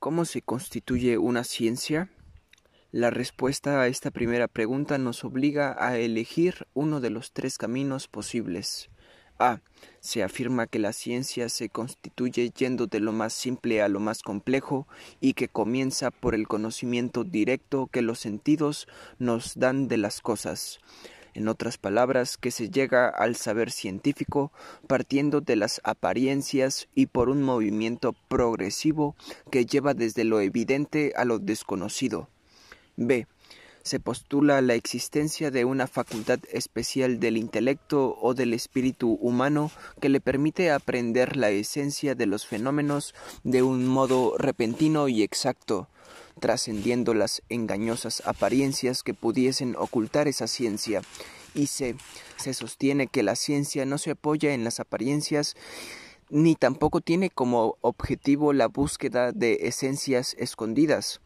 ¿Cómo se constituye una ciencia? La respuesta a esta primera pregunta nos obliga a elegir uno de los tres caminos posibles. A. Se afirma que la ciencia se constituye yendo de lo más simple a lo más complejo y que comienza por el conocimiento directo que los sentidos nos dan de las cosas en otras palabras, que se llega al saber científico partiendo de las apariencias y por un movimiento progresivo que lleva desde lo evidente a lo desconocido. B. Se postula la existencia de una facultad especial del intelecto o del espíritu humano que le permite aprender la esencia de los fenómenos de un modo repentino y exacto, trascendiendo las engañosas apariencias que pudiesen ocultar esa ciencia, se, se sostiene que la ciencia no se apoya en las apariencias ni tampoco tiene como objetivo la búsqueda de esencias escondidas,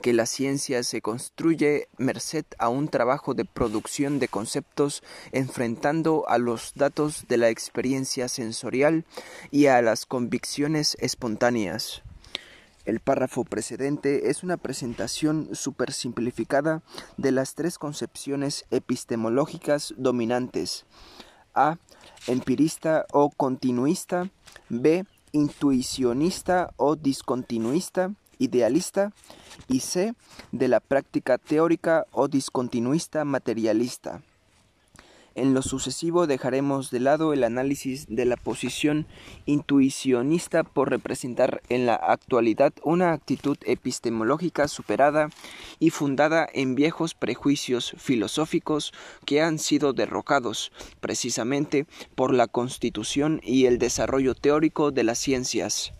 que la ciencia se construye merced a un trabajo de producción de conceptos enfrentando a los datos de la experiencia sensorial y a las convicciones espontáneas. El párrafo precedente es una presentación supersimplificada de las tres concepciones epistemológicas dominantes. A. Empirista o continuista. B. Intuicionista o discontinuista, idealista. Y C. De la práctica teórica o discontinuista materialista. En lo sucesivo dejaremos de lado el análisis de la posición intuicionista por representar en la actualidad una actitud epistemológica superada y fundada en viejos prejuicios filosóficos que han sido derrocados precisamente por la constitución y el desarrollo teórico de las ciencias.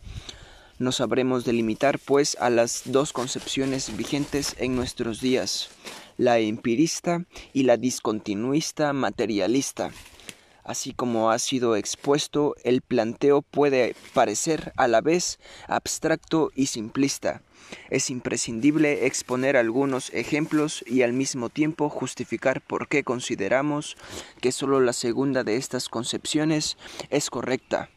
Nos sabremos delimitar, pues, a las dos concepciones vigentes en nuestros días la empirista y la discontinuista materialista. Así como ha sido expuesto, el planteo puede parecer a la vez abstracto y simplista. Es imprescindible exponer algunos ejemplos y al mismo tiempo justificar por qué consideramos que sólo la segunda de estas concepciones es correcta.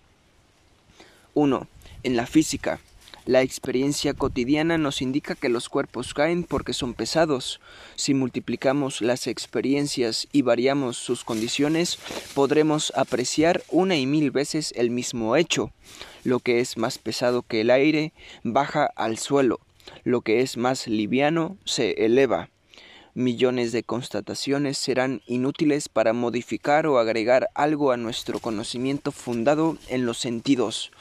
1. En la física, la experiencia cotidiana nos indica que los cuerpos caen porque son pesados. Si multiplicamos las experiencias y variamos sus condiciones, podremos apreciar una y mil veces el mismo hecho. Lo que es más pesado que el aire baja al suelo. Lo que es más liviano se eleva millones de constataciones serán inútiles para modificar o agregar algo a nuestro conocimiento fundado en los sentidos.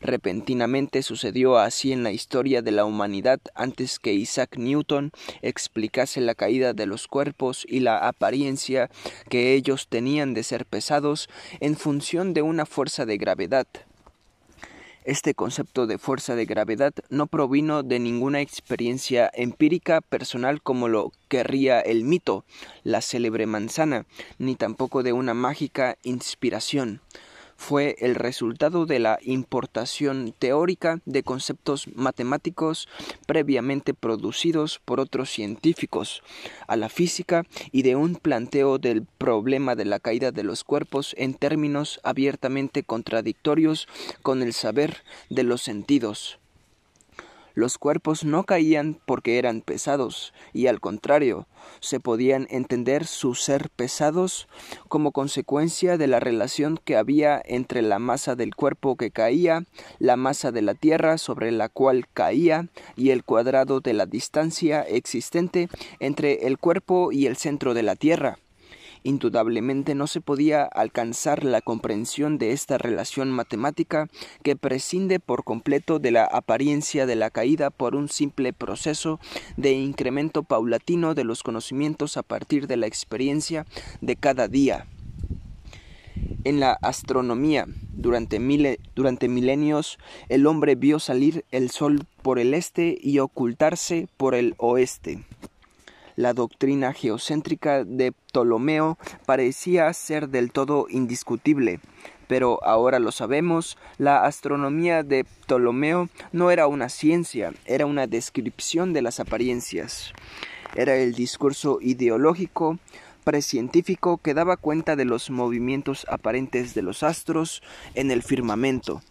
Repentinamente sucedió así en la historia de la humanidad antes que Isaac Newton explicase la caída de los cuerpos y la apariencia que ellos tenían de ser pesados en función de una fuerza de gravedad. Este concepto de fuerza de gravedad no provino de ninguna experiencia empírica personal como lo querría el mito, la célebre manzana, ni tampoco de una mágica inspiración fue el resultado de la importación teórica de conceptos matemáticos previamente producidos por otros científicos a la física y de un planteo del problema de la caída de los cuerpos en términos abiertamente contradictorios con el saber de los sentidos. Los cuerpos no caían porque eran pesados, y al contrario, se podían entender su ser pesados como consecuencia de la relación que había entre la masa del cuerpo que caía, la masa de la tierra sobre la cual caía, y el cuadrado de la distancia existente entre el cuerpo y el centro de la tierra. Indudablemente no se podía alcanzar la comprensión de esta relación matemática que prescinde por completo de la apariencia de la caída por un simple proceso de incremento paulatino de los conocimientos a partir de la experiencia de cada día. En la astronomía, durante, durante milenios, el hombre vio salir el sol por el este y ocultarse por el oeste la doctrina geocéntrica de Ptolomeo parecía ser del todo indiscutible. Pero ahora lo sabemos, la astronomía de Ptolomeo no era una ciencia, era una descripción de las apariencias. Era el discurso ideológico precientífico que daba cuenta de los movimientos aparentes de los astros en el firmamento.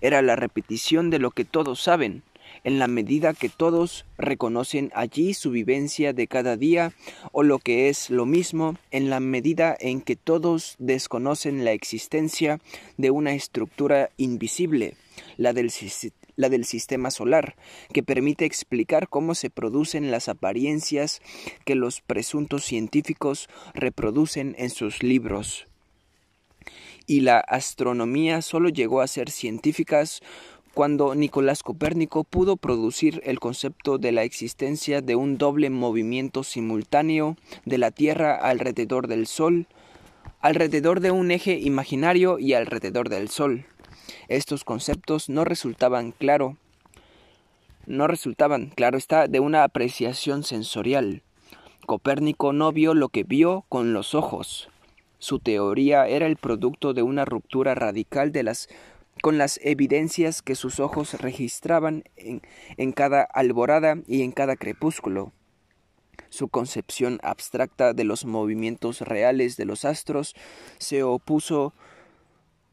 era la repetición de lo que todos saben, en la medida que todos reconocen allí su vivencia de cada día, o lo que es lo mismo, en la medida en que todos desconocen la existencia de una estructura invisible, la del, la del sistema solar, que permite explicar cómo se producen las apariencias que los presuntos científicos reproducen en sus libros. Y la astronomía solo llegó a ser científicas cuando Nicolás Copérnico pudo producir el concepto de la existencia de un doble movimiento simultáneo de la Tierra alrededor del Sol, alrededor de un eje imaginario y alrededor del Sol. Estos conceptos no resultaban claro, no resultaban, claro está, de una apreciación sensorial. Copérnico no vio lo que vio con los ojos. Su teoría era el producto de una ruptura radical de las con las evidencias que sus ojos registraban en, en cada alborada y en cada crepúsculo. Su concepción abstracta de los movimientos reales de los astros se opuso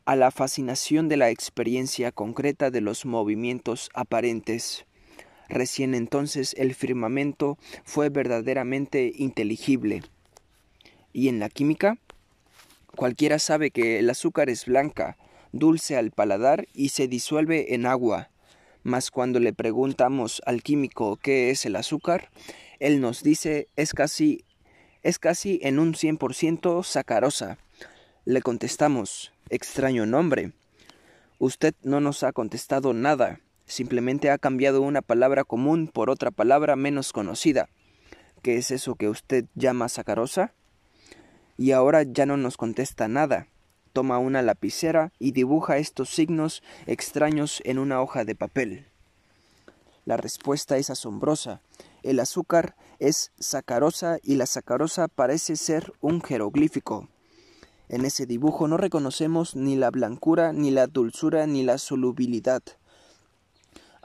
a la fascinación de la experiencia concreta de los movimientos aparentes. Recién entonces el firmamento fue verdaderamente inteligible. ¿Y en la química? Cualquiera sabe que el azúcar es blanca, dulce al paladar y se disuelve en agua. Mas cuando le preguntamos al químico qué es el azúcar, él nos dice es casi es casi en un 100% sacarosa. Le contestamos, extraño nombre. Usted no nos ha contestado nada, simplemente ha cambiado una palabra común por otra palabra menos conocida. ¿Qué es eso que usted llama sacarosa? Y ahora ya no nos contesta nada toma una lapicera y dibuja estos signos extraños en una hoja de papel. La respuesta es asombrosa. El azúcar es sacarosa y la sacarosa parece ser un jeroglífico. En ese dibujo no reconocemos ni la blancura, ni la dulzura, ni la solubilidad.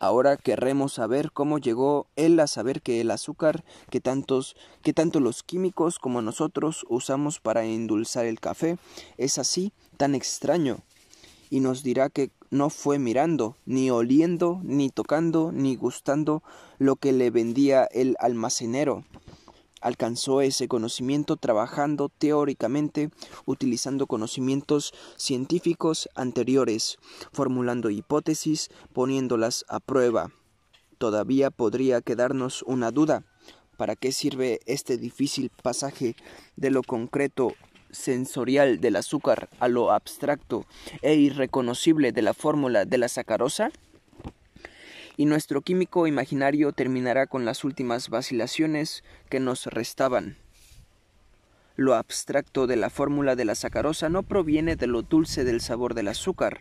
Ahora querremos saber cómo llegó él a saber que el azúcar que tantos que tanto los químicos como nosotros usamos para endulzar el café es así tan extraño. Y nos dirá que no fue mirando, ni oliendo, ni tocando, ni gustando lo que le vendía el almacenero, alcanzó ese conocimiento trabajando teóricamente, utilizando conocimientos científicos anteriores, formulando hipótesis, poniéndolas a prueba. Todavía podría quedarnos una duda. ¿Para qué sirve este difícil pasaje de lo concreto sensorial del azúcar a lo abstracto e irreconocible de la fórmula de la sacarosa? Y nuestro químico imaginario terminará con las últimas vacilaciones que nos restaban. Lo abstracto de la fórmula de la sacarosa no proviene de lo dulce del sabor del azúcar.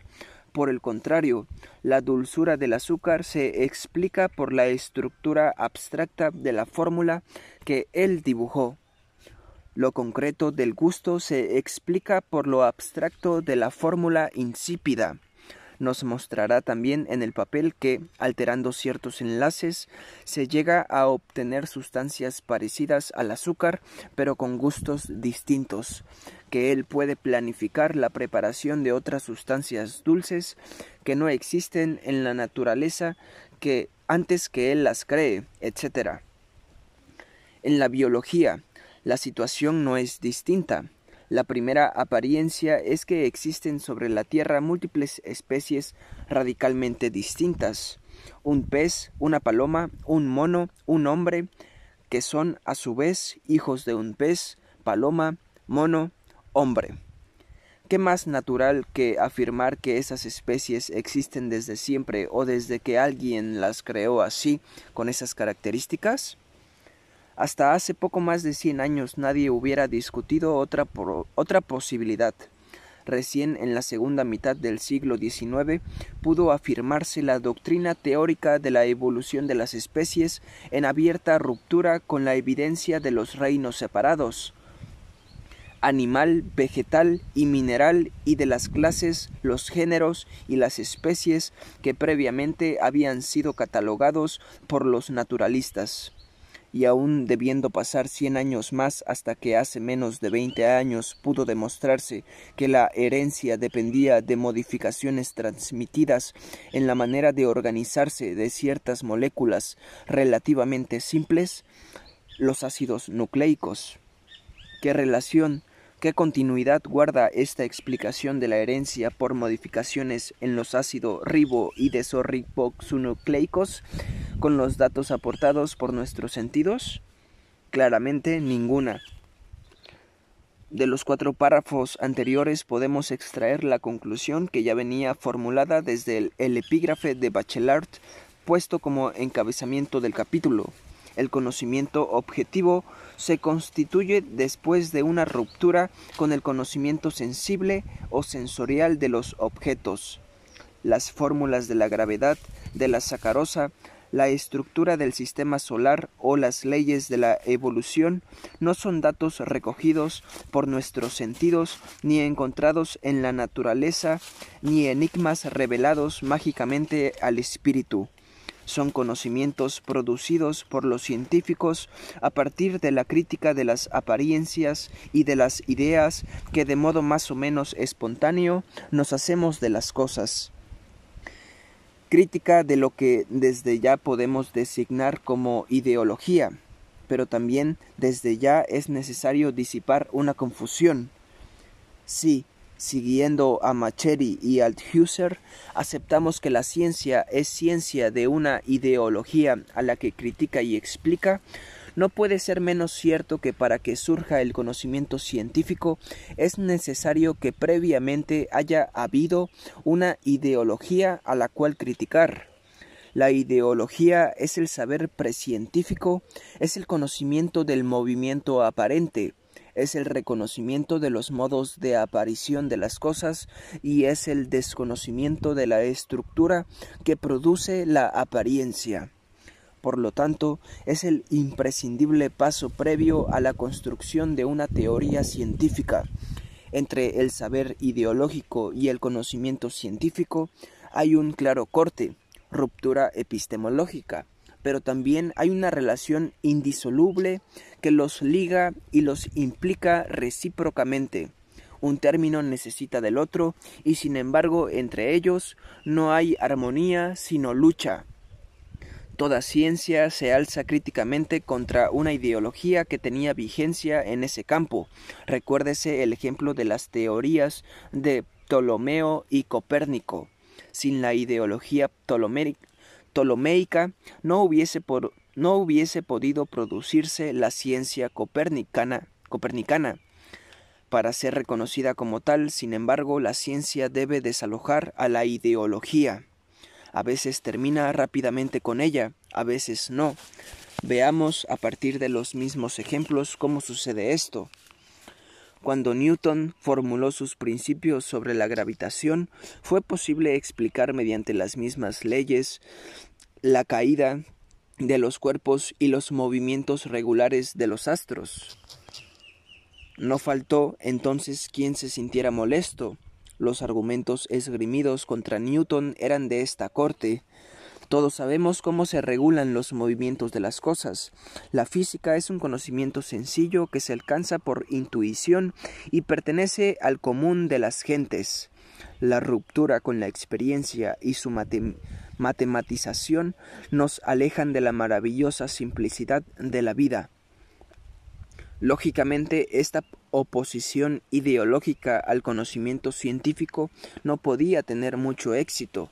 Por el contrario, la dulzura del azúcar se explica por la estructura abstracta de la fórmula que él dibujó. Lo concreto del gusto se explica por lo abstracto de la fórmula insípida nos mostrará también en el papel que, alterando ciertos enlaces, se llega a obtener sustancias parecidas al azúcar, pero con gustos distintos, que él puede planificar la preparación de otras sustancias dulces que no existen en la naturaleza que antes que él las cree, etc. En la biología, la situación no es distinta. La primera apariencia es que existen sobre la Tierra múltiples especies radicalmente distintas. Un pez, una paloma, un mono, un hombre, que son a su vez hijos de un pez, paloma, mono, hombre. ¿Qué más natural que afirmar que esas especies existen desde siempre o desde que alguien las creó así, con esas características? Hasta hace poco más de cien años nadie hubiera discutido otra, otra posibilidad. Recién en la segunda mitad del siglo XIX pudo afirmarse la doctrina teórica de la evolución de las especies en abierta ruptura con la evidencia de los reinos separados animal, vegetal y mineral y de las clases, los géneros y las especies que previamente habían sido catalogados por los naturalistas y aun debiendo pasar cien años más hasta que hace menos de veinte años pudo demostrarse que la herencia dependía de modificaciones transmitidas en la manera de organizarse de ciertas moléculas relativamente simples, los ácidos nucleicos. ¿Qué relación, qué continuidad guarda esta explicación de la herencia por modificaciones en los ácidos ribo y desorriboxonucleicos con los datos aportados por nuestros sentidos? Claramente ninguna. De los cuatro párrafos anteriores podemos extraer la conclusión que ya venía formulada desde el, el epígrafe de Bachelard puesto como encabezamiento del capítulo. El conocimiento objetivo se constituye después de una ruptura con el conocimiento sensible o sensorial de los objetos. Las fórmulas de la gravedad, de la sacarosa, la estructura del sistema solar o las leyes de la evolución no son datos recogidos por nuestros sentidos ni encontrados en la naturaleza ni enigmas revelados mágicamente al espíritu. Son conocimientos producidos por los científicos a partir de la crítica de las apariencias y de las ideas que de modo más o menos espontáneo nos hacemos de las cosas crítica de lo que desde ya podemos designar como ideología, pero también desde ya es necesario disipar una confusión. Si, siguiendo a Macheri y Althusser, aceptamos que la ciencia es ciencia de una ideología a la que critica y explica, no puede ser menos cierto que para que surja el conocimiento científico es necesario que previamente haya habido una ideología a la cual criticar. La ideología es el saber precientífico, es el conocimiento del movimiento aparente, es el reconocimiento de los modos de aparición de las cosas y es el desconocimiento de la estructura que produce la apariencia. Por lo tanto, es el imprescindible paso previo a la construcción de una teoría científica. Entre el saber ideológico y el conocimiento científico hay un claro corte, ruptura epistemológica, pero también hay una relación indisoluble que los liga y los implica recíprocamente. Un término necesita del otro y sin embargo entre ellos no hay armonía sino lucha. Toda ciencia se alza críticamente contra una ideología que tenía vigencia en ese campo. Recuérdese el ejemplo de las teorías de Ptolomeo y Copérnico. Sin la ideología ptolomeica no hubiese, podido producirse la ciencia copernicana. Para ser reconocida como tal, sin embargo, la ciencia debe desalojar a la ideología a veces termina rápidamente con ella, a veces no. Veamos a partir de los mismos ejemplos cómo sucede esto. Cuando Newton formuló sus principios sobre la gravitación, fue posible explicar mediante las mismas leyes la caída de los cuerpos y los movimientos regulares de los astros. No faltó entonces quien se sintiera molesto, los argumentos esgrimidos contra Newton eran de esta corte. Todos sabemos cómo se regulan los movimientos de las cosas. La física es un conocimiento sencillo que se alcanza por intuición y pertenece al común de las gentes. La ruptura con la experiencia y su matematización nos alejan de la maravillosa simplicidad de la vida. Lógicamente, esta oposición ideológica al conocimiento científico no podía tener mucho éxito.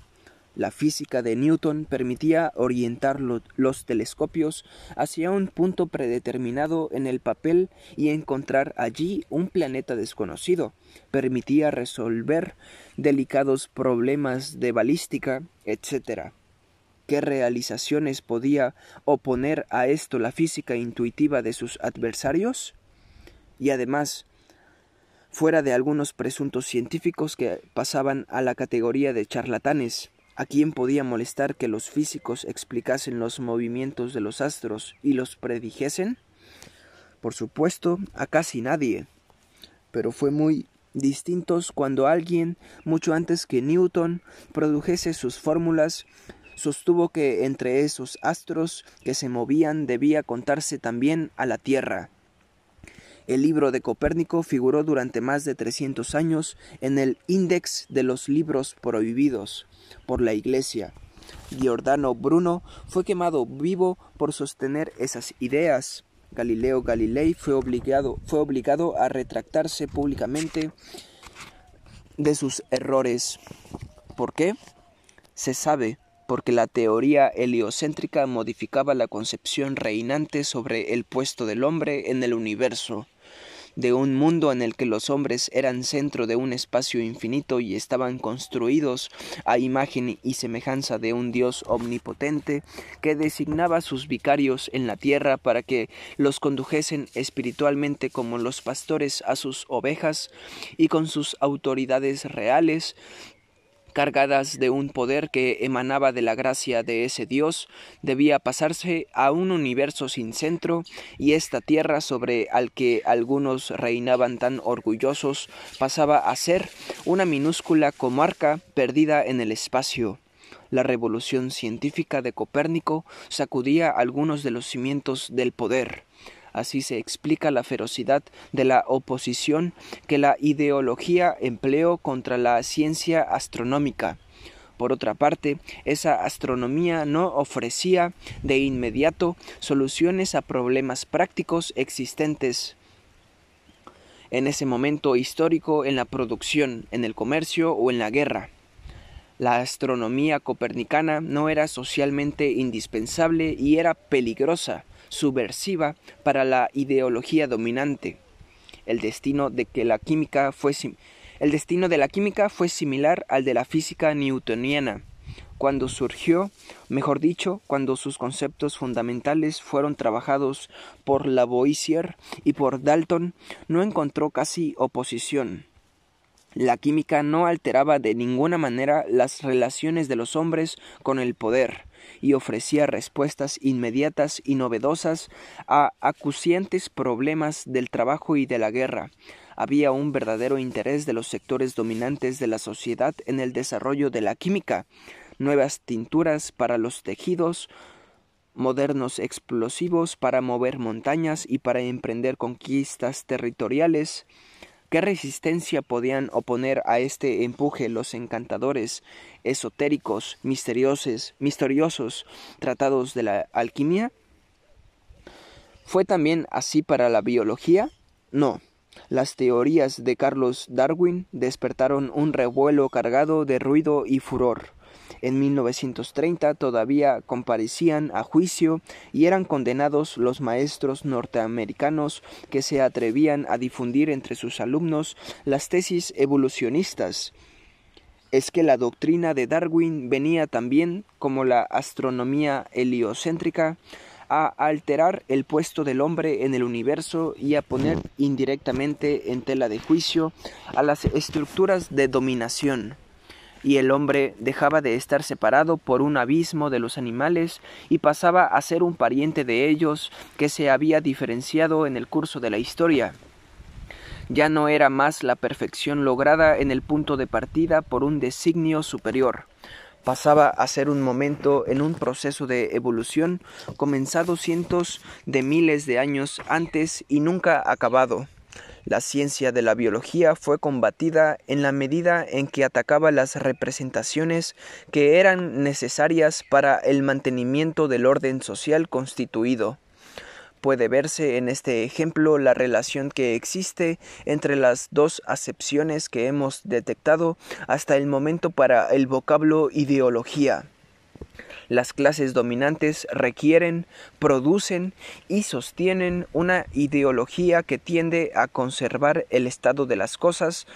La física de Newton permitía orientar los telescopios hacia un punto predeterminado en el papel y encontrar allí un planeta desconocido. Permitía resolver delicados problemas de balística, etc. ¿Qué realizaciones podía oponer a esto la física intuitiva de sus adversarios? Y además, fuera de algunos presuntos científicos que pasaban a la categoría de charlatanes, ¿a quién podía molestar que los físicos explicasen los movimientos de los astros y los predijesen? Por supuesto, a casi nadie. Pero fue muy distintos cuando alguien, mucho antes que Newton, produjese sus fórmulas sostuvo que entre esos astros que se movían debía contarse también a la Tierra. El libro de Copérnico figuró durante más de 300 años en el Índex de los libros prohibidos por la Iglesia. Giordano Bruno fue quemado vivo por sostener esas ideas. Galileo Galilei fue obligado, fue obligado a retractarse públicamente de sus errores. ¿Por qué? Se sabe porque la teoría heliocéntrica modificaba la concepción reinante sobre el puesto del hombre en el universo de un mundo en el que los hombres eran centro de un espacio infinito y estaban construidos a imagen y semejanza de un Dios omnipotente que designaba sus vicarios en la tierra para que los condujesen espiritualmente como los pastores a sus ovejas y con sus autoridades reales cargadas de un poder que emanaba de la gracia de ese Dios, debía pasarse a un universo sin centro, y esta tierra sobre al que algunos reinaban tan orgullosos pasaba a ser una minúscula comarca perdida en el espacio. La revolución científica de Copérnico sacudía algunos de los cimientos del poder. Así se explica la ferocidad de la oposición que la ideología empleó contra la ciencia astronómica. Por otra parte, esa astronomía no ofrecía de inmediato soluciones a problemas prácticos existentes en ese momento histórico en la producción, en el comercio o en la guerra. La astronomía copernicana no era socialmente indispensable y era peligrosa subversiva para la ideología dominante. El destino de que la química fue el destino de la química fue similar al de la física newtoniana. Cuando surgió, mejor dicho, cuando sus conceptos fundamentales fueron trabajados por Lavoisier y por Dalton, no encontró casi oposición. La química no alteraba de ninguna manera las relaciones de los hombres con el poder, y ofrecía respuestas inmediatas y novedosas a acuciantes problemas del trabajo y de la guerra. Había un verdadero interés de los sectores dominantes de la sociedad en el desarrollo de la química, nuevas tinturas para los tejidos, modernos explosivos para mover montañas y para emprender conquistas territoriales, ¿Qué resistencia podían oponer a este empuje los encantadores, esotéricos, misteriosos, misteriosos tratados de la alquimia? ¿Fue también así para la biología? No. Las teorías de Carlos Darwin despertaron un revuelo cargado de ruido y furor. En 1930 todavía comparecían a juicio y eran condenados los maestros norteamericanos que se atrevían a difundir entre sus alumnos las tesis evolucionistas. Es que la doctrina de Darwin venía también, como la astronomía heliocéntrica, a alterar el puesto del hombre en el universo y a poner indirectamente en tela de juicio a las estructuras de dominación y el hombre dejaba de estar separado por un abismo de los animales y pasaba a ser un pariente de ellos que se había diferenciado en el curso de la historia. Ya no era más la perfección lograda en el punto de partida por un designio superior. Pasaba a ser un momento en un proceso de evolución comenzado cientos de miles de años antes y nunca acabado. La ciencia de la biología fue combatida en la medida en que atacaba las representaciones que eran necesarias para el mantenimiento del orden social constituido. Puede verse en este ejemplo la relación que existe entre las dos acepciones que hemos detectado hasta el momento para el vocablo ideología. Las clases dominantes requieren, producen y sostienen una ideología que tiende a conservar el estado de las cosas,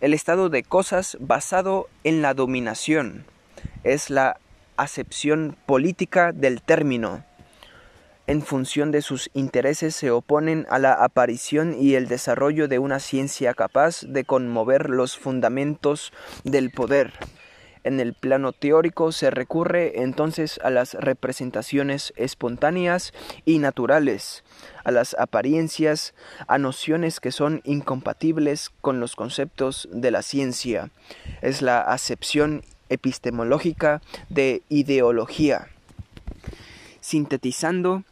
el estado de cosas basado en la dominación. Es la acepción política del término. En función de sus intereses se oponen a la aparición y el desarrollo de una ciencia capaz de conmover los fundamentos del poder. En el plano teórico se recurre entonces a las representaciones espontáneas y naturales, a las apariencias, a nociones que son incompatibles con los conceptos de la ciencia. Es la acepción epistemológica de ideología. Sintetizando,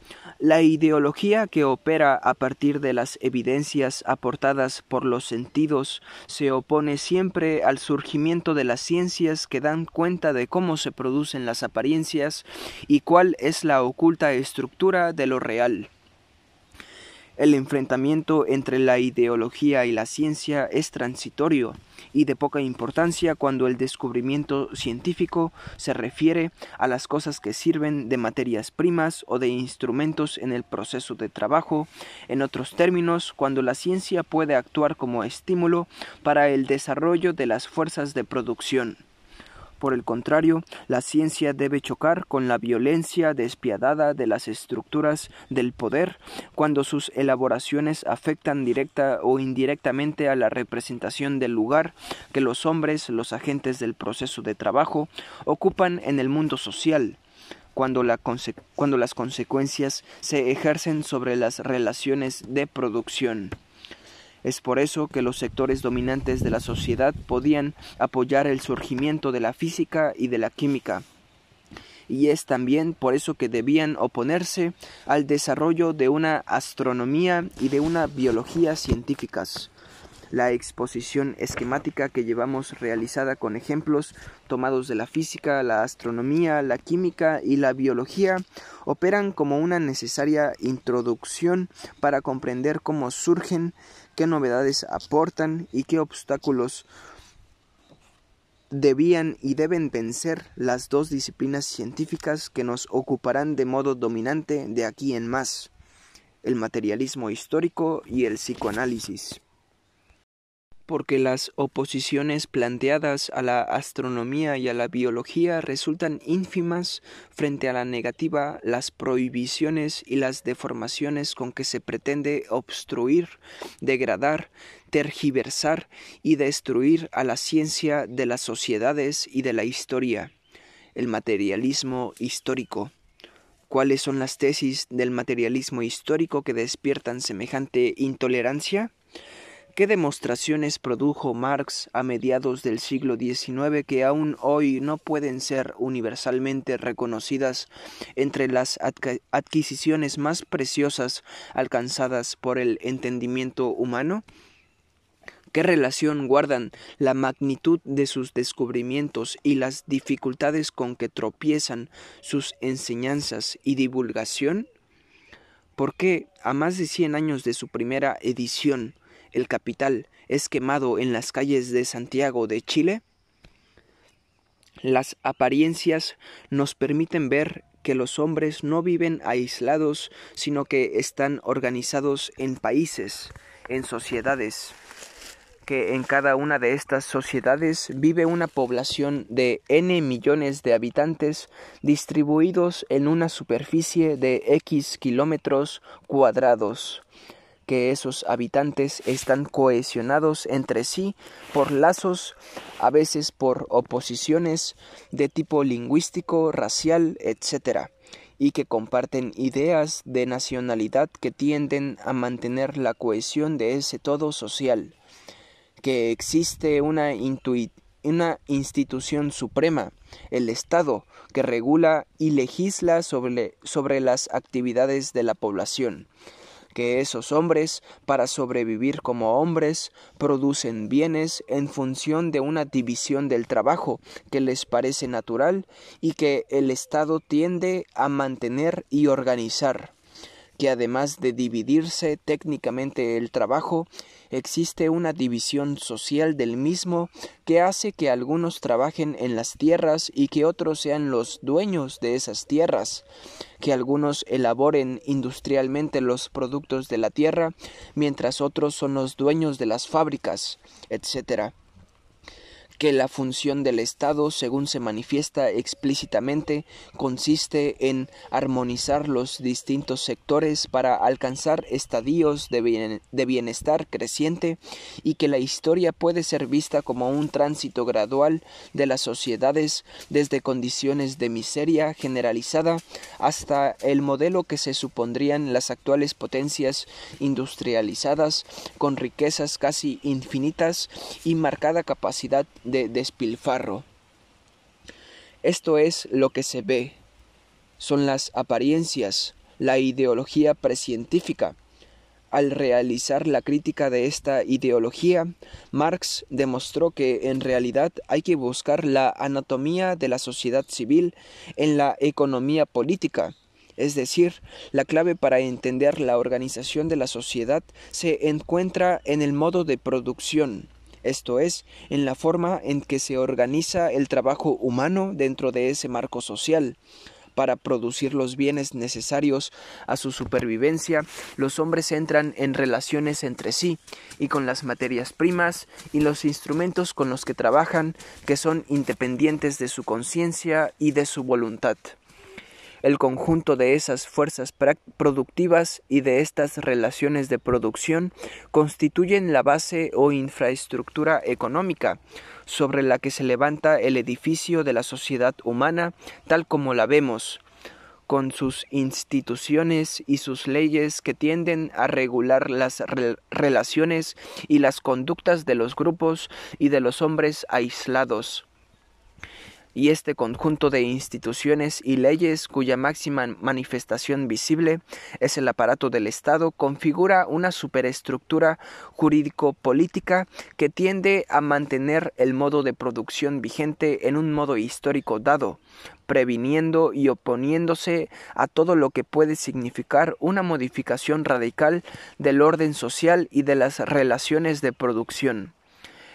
la ideología que opera a partir de las evidencias aportadas por los sentidos se opone siempre al surgimiento de las ciencias que dan cuenta de cómo se producen las apariencias y cuál es la oculta estructura de lo real. El enfrentamiento entre la ideología y la ciencia es transitorio y de poca importancia cuando el descubrimiento científico se refiere a las cosas que sirven de materias primas o de instrumentos en el proceso de trabajo, en otros términos, cuando la ciencia puede actuar como estímulo para el desarrollo de las fuerzas de producción. Por el contrario, la ciencia debe chocar con la violencia despiadada de las estructuras del poder cuando sus elaboraciones afectan directa o indirectamente a la representación del lugar que los hombres, los agentes del proceso de trabajo, ocupan en el mundo social, cuando, las consecuencias se ejercen sobre las relaciones de producción. Es por eso que los sectores dominantes de la sociedad podían apoyar el surgimiento de la física y de la química. Y es también por eso que debían oponerse al desarrollo de una astronomía y de una biología científicas. La exposición esquemática que llevamos realizada con ejemplos tomados de la física, la astronomía, la química y la biología operan como una necesaria introducción para comprender cómo surgen qué novedades aportan y qué obstáculos debían y deben vencer las dos disciplinas científicas que nos ocuparán de modo dominante de aquí en más, el materialismo histórico y el psicoanálisis porque las oposiciones planteadas a la astronomía y a la biología resultan ínfimas frente a la negativa, las prohibiciones y las deformaciones con que se pretende obstruir, degradar, tergiversar y destruir a la ciencia de las sociedades y de la historia. El materialismo histórico. ¿Cuáles son las tesis del materialismo histórico que despiertan semejante intolerancia? ¿Qué demostraciones produjo Marx a mediados del siglo XIX que aún hoy no pueden ser universalmente reconocidas entre las adquisiciones más preciosas alcanzadas por el entendimiento humano? ¿Qué relación guardan la magnitud de sus descubrimientos y las dificultades con que tropiezan sus enseñanzas y divulgación? ¿Por qué, a más de cien años de su primera edición, el capital es quemado en las calles de Santiago de Chile? Las apariencias nos permiten ver que los hombres no viven aislados, sino que están organizados en países, en sociedades, que en cada una de estas sociedades vive una población de n millones de habitantes distribuidos en una superficie de x kilómetros cuadrados que esos habitantes están cohesionados entre sí por lazos, a veces por oposiciones de tipo lingüístico, racial, etc., y que comparten ideas de nacionalidad que tienden a mantener la cohesión de ese todo social, que existe una, una institución suprema, el Estado, que regula y legisla sobre, sobre las actividades de la población, que esos hombres, para sobrevivir como hombres, producen bienes en función de una división del trabajo que les parece natural y que el Estado tiende a mantener y organizar que además de dividirse técnicamente el trabajo, existe una división social del mismo que hace que algunos trabajen en las tierras y que otros sean los dueños de esas tierras, que algunos elaboren industrialmente los productos de la tierra, mientras otros son los dueños de las fábricas, etc que la función del Estado, según se manifiesta explícitamente, consiste en armonizar los distintos sectores para alcanzar estadios de, bienestar creciente y que la historia puede ser vista como un tránsito gradual de las sociedades desde condiciones de miseria generalizada hasta el modelo que se supondrían las actuales potencias industrializadas con riquezas casi infinitas y marcada capacidad de despilfarro. Esto es lo que se ve. Son las apariencias, la ideología precientífica. Al realizar la crítica de esta ideología, Marx demostró que en realidad hay que buscar la anatomía de la sociedad civil en la economía política, es decir, la clave para entender la organización de la sociedad se encuentra en el modo de producción, esto es, en la forma en que se organiza el trabajo humano dentro de ese marco social, para producir los bienes necesarios a su supervivencia, los hombres entran en relaciones entre sí y con las materias primas y los instrumentos con los que trabajan, que son independientes de su conciencia y de su voluntad. El conjunto de esas fuerzas productivas y de estas relaciones de producción constituyen la base o infraestructura económica, sobre la que se levanta el edificio de la sociedad humana tal como la vemos, con sus instituciones y sus leyes que tienden a regular las relaciones y las conductas de los grupos y de los hombres aislados y este conjunto de instituciones y leyes cuya máxima manifestación visible es el aparato del Estado configura una superestructura jurídico-política que tiende a mantener el modo de producción vigente en un modo histórico dado, previniendo y oponiéndose a todo lo que puede significar una modificación radical del orden social y de las relaciones de producción.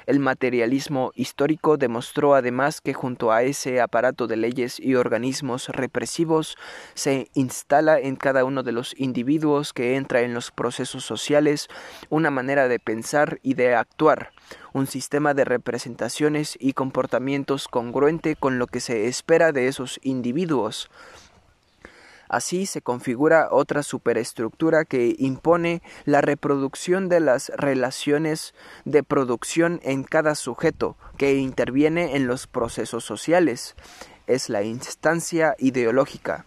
El materialismo histórico demostró además que junto a ese aparato de leyes y organismos represivos se instala en cada uno de los individuos que entra en los procesos sociales una manera de pensar y de actuar, un sistema de representaciones y comportamientos congruente con lo que se espera de esos individuos, Así se configura otra superestructura que impone la reproducción de las relaciones de producción en cada sujeto que interviene en los procesos sociales. Es la instancia ideológica.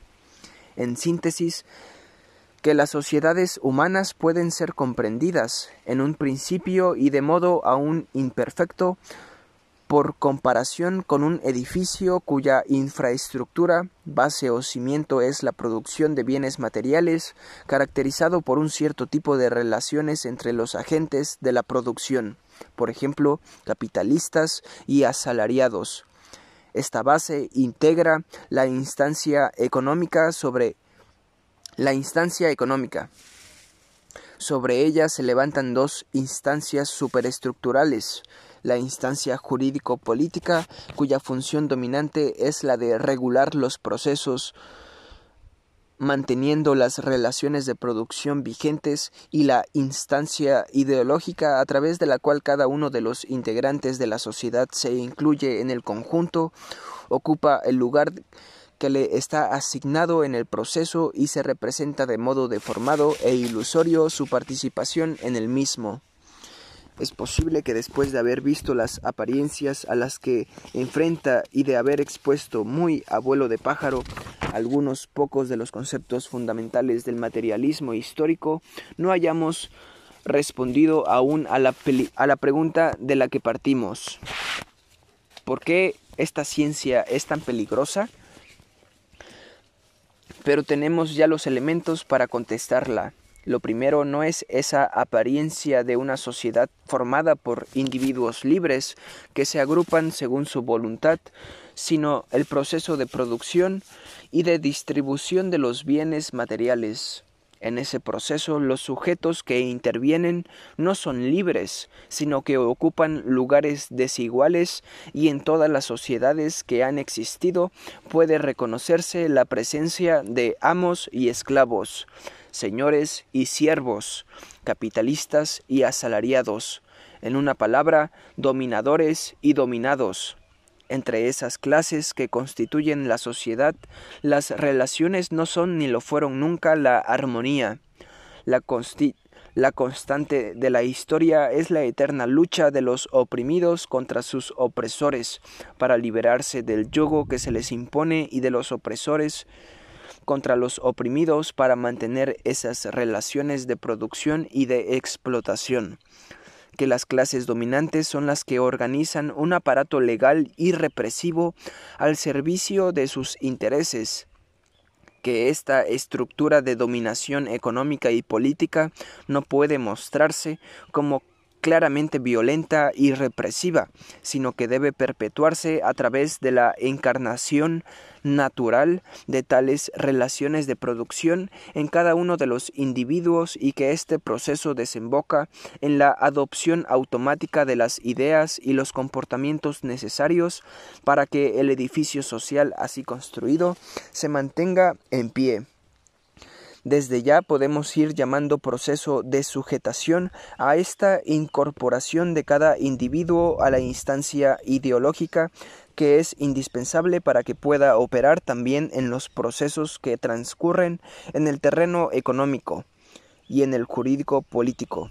En síntesis, que las sociedades humanas pueden ser comprendidas en un principio y de modo aún imperfecto por comparación con un edificio cuya infraestructura, base o cimiento es la producción de bienes materiales, caracterizado por un cierto tipo de relaciones entre los agentes de la producción, por ejemplo, capitalistas y asalariados. Esta base integra la instancia económica sobre la instancia económica. Sobre ella se levantan dos instancias superestructurales, la instancia jurídico-política, cuya función dominante es la de regular los procesos manteniendo las relaciones de producción vigentes y la instancia ideológica a través de la cual cada uno de los integrantes de la sociedad se incluye en el conjunto, ocupa el lugar que le está asignado en el proceso y se representa de modo deformado e ilusorio su participación en el mismo. Es posible que después de haber visto las apariencias a las que enfrenta y de haber expuesto muy a vuelo de pájaro algunos pocos de los conceptos fundamentales del materialismo histórico, no hayamos respondido aún a la, a la pregunta de la que partimos. ¿Por qué esta ciencia es tan peligrosa? Pero tenemos ya los elementos para contestarla. Lo primero no es esa apariencia de una sociedad formada por individuos libres que se agrupan según su voluntad, sino el proceso de producción y de distribución de los bienes materiales. En ese proceso los sujetos que intervienen no son libres, sino que ocupan lugares desiguales y en todas las sociedades que han existido puede reconocerse la presencia de amos y esclavos, señores y siervos, capitalistas y asalariados, en una palabra, dominadores y dominados. Entre esas clases que constituyen la sociedad, las relaciones no son ni lo fueron nunca la armonía. La, constante de la historia es la eterna lucha de los oprimidos contra sus opresores, para liberarse del yugo que se les impone y de los opresores contra los oprimidos para mantener esas relaciones de producción y de explotación. que las clases dominantes son las que organizan un aparato legal y represivo al servicio de sus intereses, que esta estructura de dominación económica y política no puede mostrarse como claramente violenta y represiva, sino que debe perpetuarse a través de la encarnación natural de tales relaciones de producción en cada uno de los individuos y que este proceso desemboca en la adopción automática de las ideas y los comportamientos necesarios para que el edificio social así construido se mantenga en pie. Desde ya podemos ir llamando proceso de sujetación a esta incorporación de cada individuo a la instancia ideológica que es indispensable para que pueda operar también en los procesos que transcurren en el terreno económico y en el jurídico político.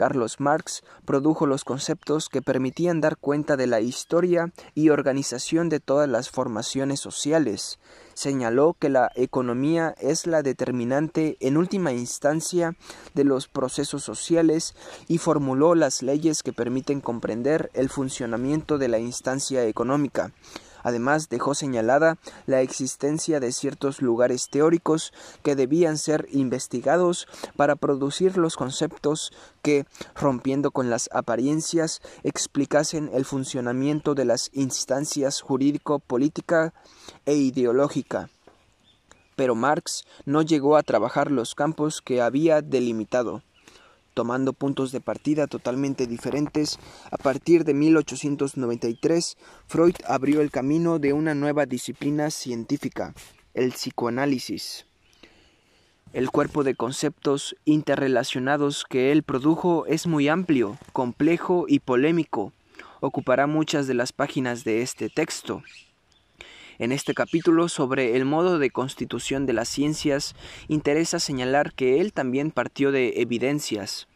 Carlos Marx produjo los conceptos que permitían dar cuenta de la historia y organización de todas las formaciones sociales. Señaló que la economía es la determinante en última instancia de los procesos sociales y formuló las leyes que permiten comprender el funcionamiento de la instancia económica. Además, dejó señalada la existencia de ciertos lugares teóricos que debían ser investigados para producir los conceptos que, rompiendo con las apariencias, explicasen el funcionamiento de las instancias jurídico-política e ideológica. Pero Marx no llegó a trabajar los campos que había delimitado tomando puntos de partida totalmente diferentes, a partir de 1893, Freud abrió el camino de una nueva disciplina científica, el psicoanálisis. El cuerpo de conceptos interrelacionados que él produjo es muy amplio, complejo y polémico. Ocupará muchas de las páginas de este texto. En este capítulo sobre el modo de constitución de las ciencias, interesa señalar que él también partió de evidencias,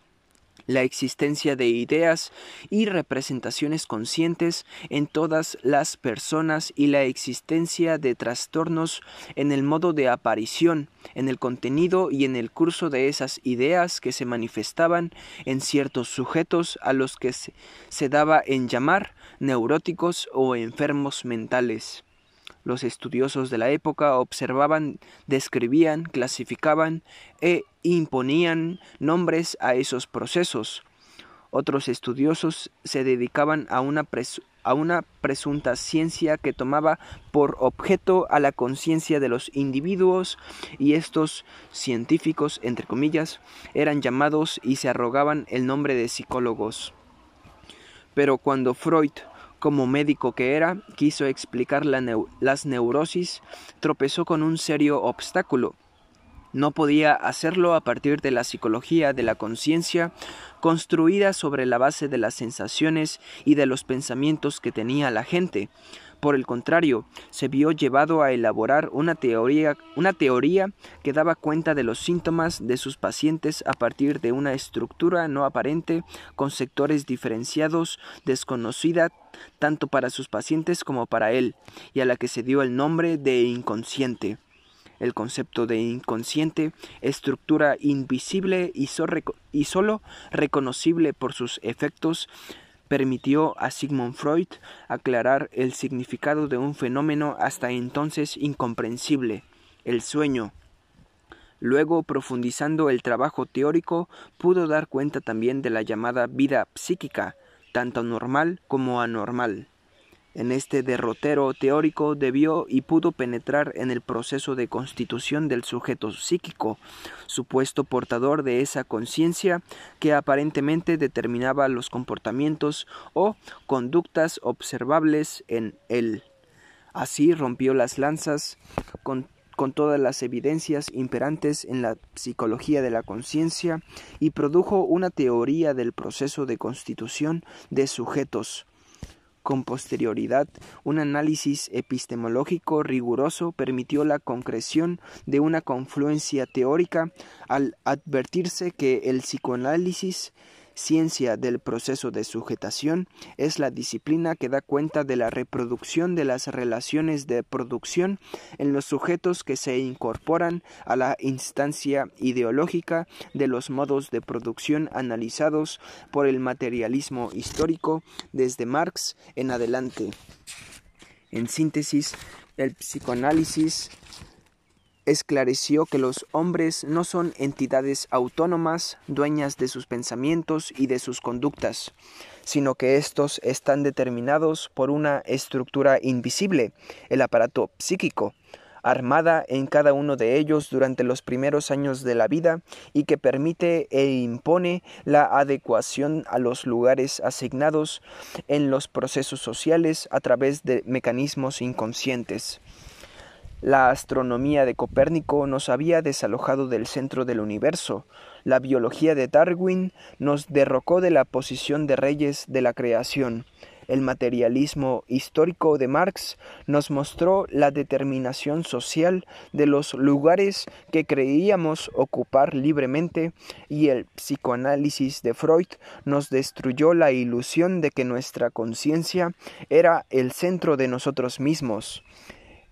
la existencia de ideas y representaciones conscientes en todas las personas y la existencia de trastornos en el modo de aparición, en el contenido y en el curso de esas ideas que se manifestaban en ciertos sujetos a los que se, daba en llamar neuróticos o enfermos mentales. Los estudiosos de la época observaban, describían, clasificaban e imponían nombres a esos procesos. Otros estudiosos se dedicaban a una, a una presunta ciencia que tomaba por objeto a la conciencia de los individuos y estos científicos, entre comillas, eran llamados y se arrogaban el nombre de psicólogos. Pero cuando Freud como médico que era, quiso explicar las neurosis, tropezó con un serio obstáculo. No podía hacerlo a partir de la psicología de la conciencia, construida sobre la base de las sensaciones y de los pensamientos que tenía la gente, por el contrario, se vio llevado a elaborar una teoría, una teoría que daba cuenta de los síntomas de sus pacientes a partir de una estructura no aparente con sectores diferenciados, desconocida tanto para sus pacientes como para él, y a la que se dio el nombre de inconsciente. El concepto de inconsciente, estructura invisible y, solo reconocible por sus efectos, permitió a Sigmund Freud aclarar el significado de un fenómeno hasta entonces incomprensible, el sueño. Luego, profundizando el trabajo teórico, pudo dar cuenta también de la llamada vida psíquica, tanto normal como anormal. En este derrotero teórico debió y pudo penetrar en el proceso de constitución del sujeto psíquico, supuesto portador de esa conciencia que aparentemente determinaba los comportamientos o conductas observables en él. Así rompió las lanzas con, con todas las evidencias imperantes en la psicología de la conciencia y produjo una teoría del proceso de constitución de sujetos con posterioridad, un análisis epistemológico riguroso permitió la concreción de una confluencia teórica al advertirse que el psicoanálisis ciencia del proceso de sujetación es la disciplina que da cuenta de la reproducción de las relaciones de producción en los sujetos que se incorporan a la instancia ideológica de los modos de producción analizados por el materialismo histórico desde Marx en adelante. En síntesis, el psicoanálisis esclareció que los hombres no son entidades autónomas, dueñas de sus pensamientos y de sus conductas, sino que éstos están determinados por una estructura invisible, el aparato psíquico, armada en cada uno de ellos durante los primeros años de la vida y que permite e impone la adecuación a los lugares asignados en los procesos sociales a través de mecanismos inconscientes. La astronomía de Copérnico nos había desalojado del centro del universo. La biología de Darwin nos derrocó de la posición de reyes de la creación. El materialismo histórico de Marx nos mostró la determinación social de los lugares que creíamos ocupar libremente y el psicoanálisis de Freud nos destruyó la ilusión de que nuestra conciencia era el centro de nosotros mismos.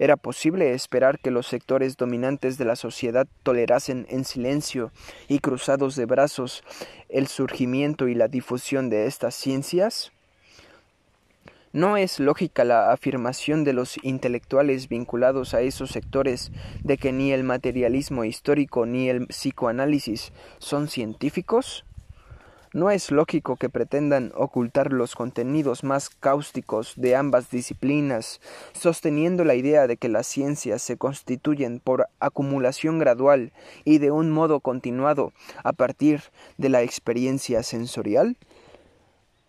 Era posible esperar que los sectores dominantes de la sociedad tolerasen en silencio y cruzados de brazos el surgimiento y la difusión de estas ciencias? ¿No es lógica la afirmación de los intelectuales vinculados a esos sectores de que ni el materialismo histórico ni el psicoanálisis son científicos? No es lógico que pretendan ocultar los contenidos más cáusticos de ambas disciplinas, sosteniendo la idea de que las ciencias se constituyen por acumulación gradual y de un modo continuado a partir de la experiencia sensorial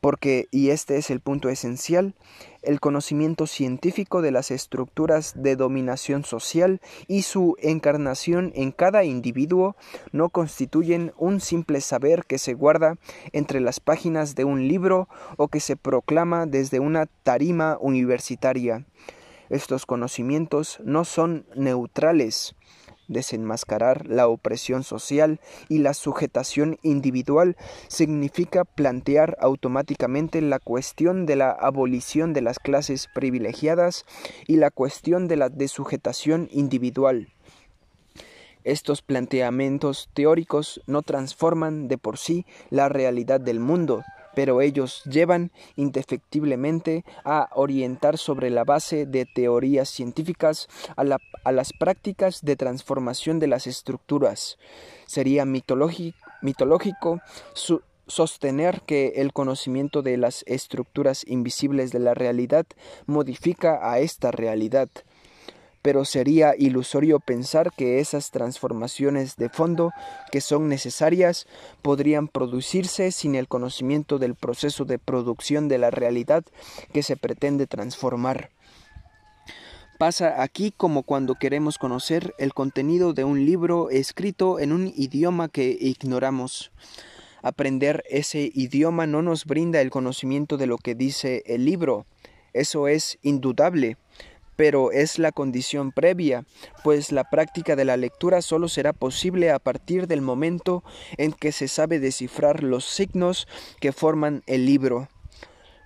porque, y este es el punto esencial, el conocimiento científico de las estructuras de dominación social y su encarnación en cada individuo no constituyen un simple saber que se guarda entre las páginas de un libro o que se proclama desde una tarima universitaria. Estos conocimientos no son neutrales, Desenmascarar la opresión social y la sujetación individual significa plantear automáticamente la cuestión de la abolición de las clases privilegiadas y la cuestión de la desujetación individual. Estos planteamientos teóricos no transforman de por sí la realidad del mundo, pero ellos llevan indefectiblemente a orientar sobre la base de teorías científicas a, las prácticas de transformación de las estructuras. Sería mitológico sostener que el conocimiento de las estructuras invisibles de la realidad modifica a esta realidad pero sería ilusorio pensar que esas transformaciones de fondo que son necesarias podrían producirse sin el conocimiento del proceso de producción de la realidad que se pretende transformar. Pasa aquí como cuando queremos conocer el contenido de un libro escrito en un idioma que ignoramos. Aprender ese idioma no nos brinda el conocimiento de lo que dice el libro. Eso es indudable pero es la condición previa, pues la práctica de la lectura solo será posible a partir del momento en que se sabe descifrar los signos que forman el libro.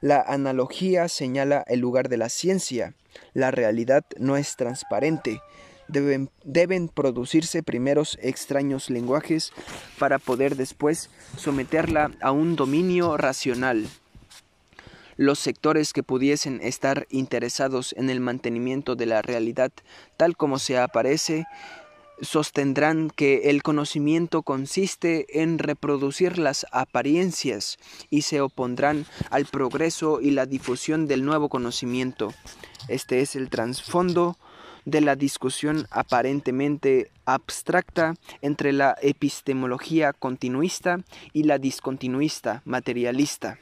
La analogía señala el lugar de la ciencia. La realidad no es transparente. Deben, deben, producirse primeros extraños lenguajes para poder después someterla a un dominio racional. Los sectores que pudiesen estar interesados en el mantenimiento de la realidad tal como se aparece sostendrán que el conocimiento consiste en reproducir las apariencias y se opondrán al progreso y la difusión del nuevo conocimiento. Este es el trasfondo de la discusión aparentemente abstracta entre la epistemología continuista y la discontinuista materialista.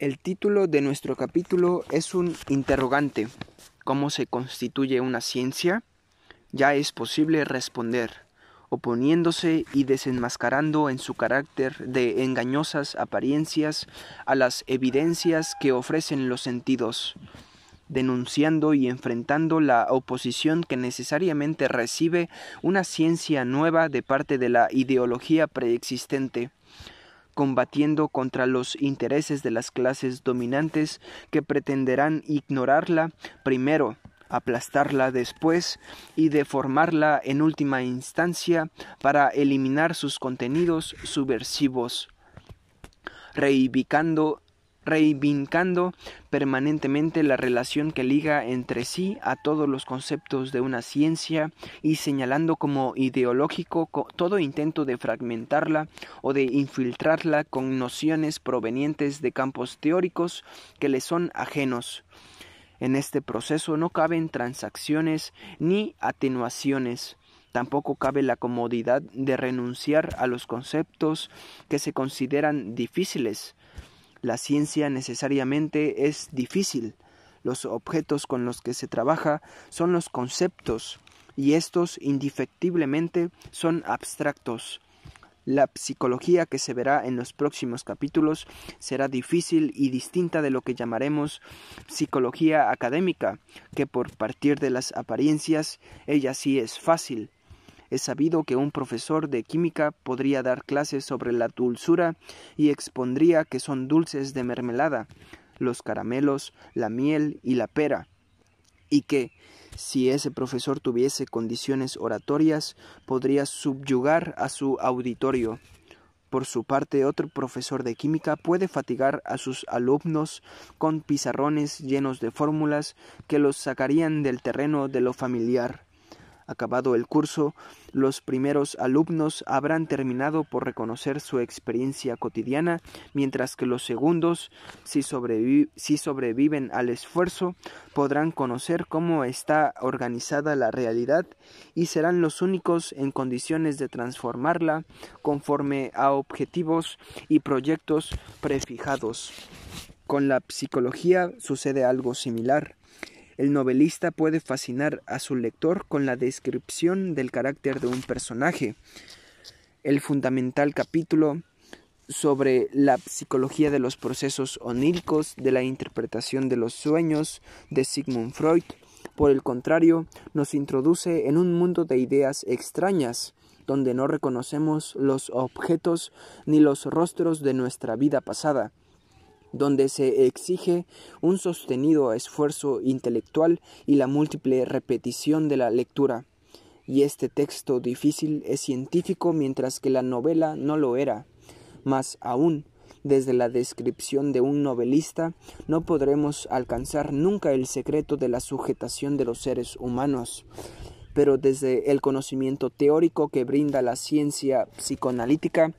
El título de nuestro capítulo es un interrogante. ¿Cómo se constituye una ciencia? Ya es posible responder, oponiéndose y desenmascarando en su carácter de engañosas apariencias a las evidencias que ofrecen los sentidos, denunciando y enfrentando la oposición que necesariamente recibe una ciencia nueva de parte de la ideología preexistente combatiendo contra los intereses de las clases dominantes que pretenderán ignorarla primero, aplastarla después y deformarla en última instancia para eliminar sus contenidos subversivos, reivindicando reivindicando permanentemente la relación que liga entre sí a todos los conceptos de una ciencia y señalando como ideológico todo intento de fragmentarla o de infiltrarla con nociones provenientes de campos teóricos que le son ajenos. En este proceso no caben transacciones ni atenuaciones. Tampoco cabe la comodidad de renunciar a los conceptos que se consideran difíciles, la ciencia necesariamente es difícil. Los objetos con los que se trabaja son los conceptos y estos indefectiblemente son abstractos. La psicología que se verá en los próximos capítulos será difícil y distinta de lo que llamaremos psicología académica, que por partir de las apariencias ella sí es fácil, es sabido que un profesor de química podría dar clases sobre la dulzura y expondría que son dulces de mermelada, los caramelos, la miel y la pera, y que, si ese profesor tuviese condiciones oratorias, podría subyugar a su auditorio. Por su parte, otro profesor de química puede fatigar a sus alumnos con pizarrones llenos de fórmulas que los sacarían del terreno de lo familiar. Acabado el curso, los primeros alumnos habrán terminado por reconocer su experiencia cotidiana, mientras que los segundos, si, sobreviven al esfuerzo, podrán conocer cómo está organizada la realidad y serán los únicos en condiciones de transformarla conforme a objetivos y proyectos prefijados. Con la psicología sucede algo similar. El novelista puede fascinar a su lector con la descripción del carácter de un personaje. El fundamental capítulo sobre la psicología de los procesos oníricos de la interpretación de los sueños de Sigmund Freud, por el contrario, nos introduce en un mundo de ideas extrañas, donde no reconocemos los objetos ni los rostros de nuestra vida pasada, donde se exige un sostenido esfuerzo intelectual y la múltiple repetición de la lectura. Y este texto difícil es científico mientras que la novela no lo era. Más aún, desde la descripción de un novelista no podremos alcanzar nunca el secreto de la sujetación de los seres humanos pero desde el conocimiento teórico que brinda la ciencia psicoanalítica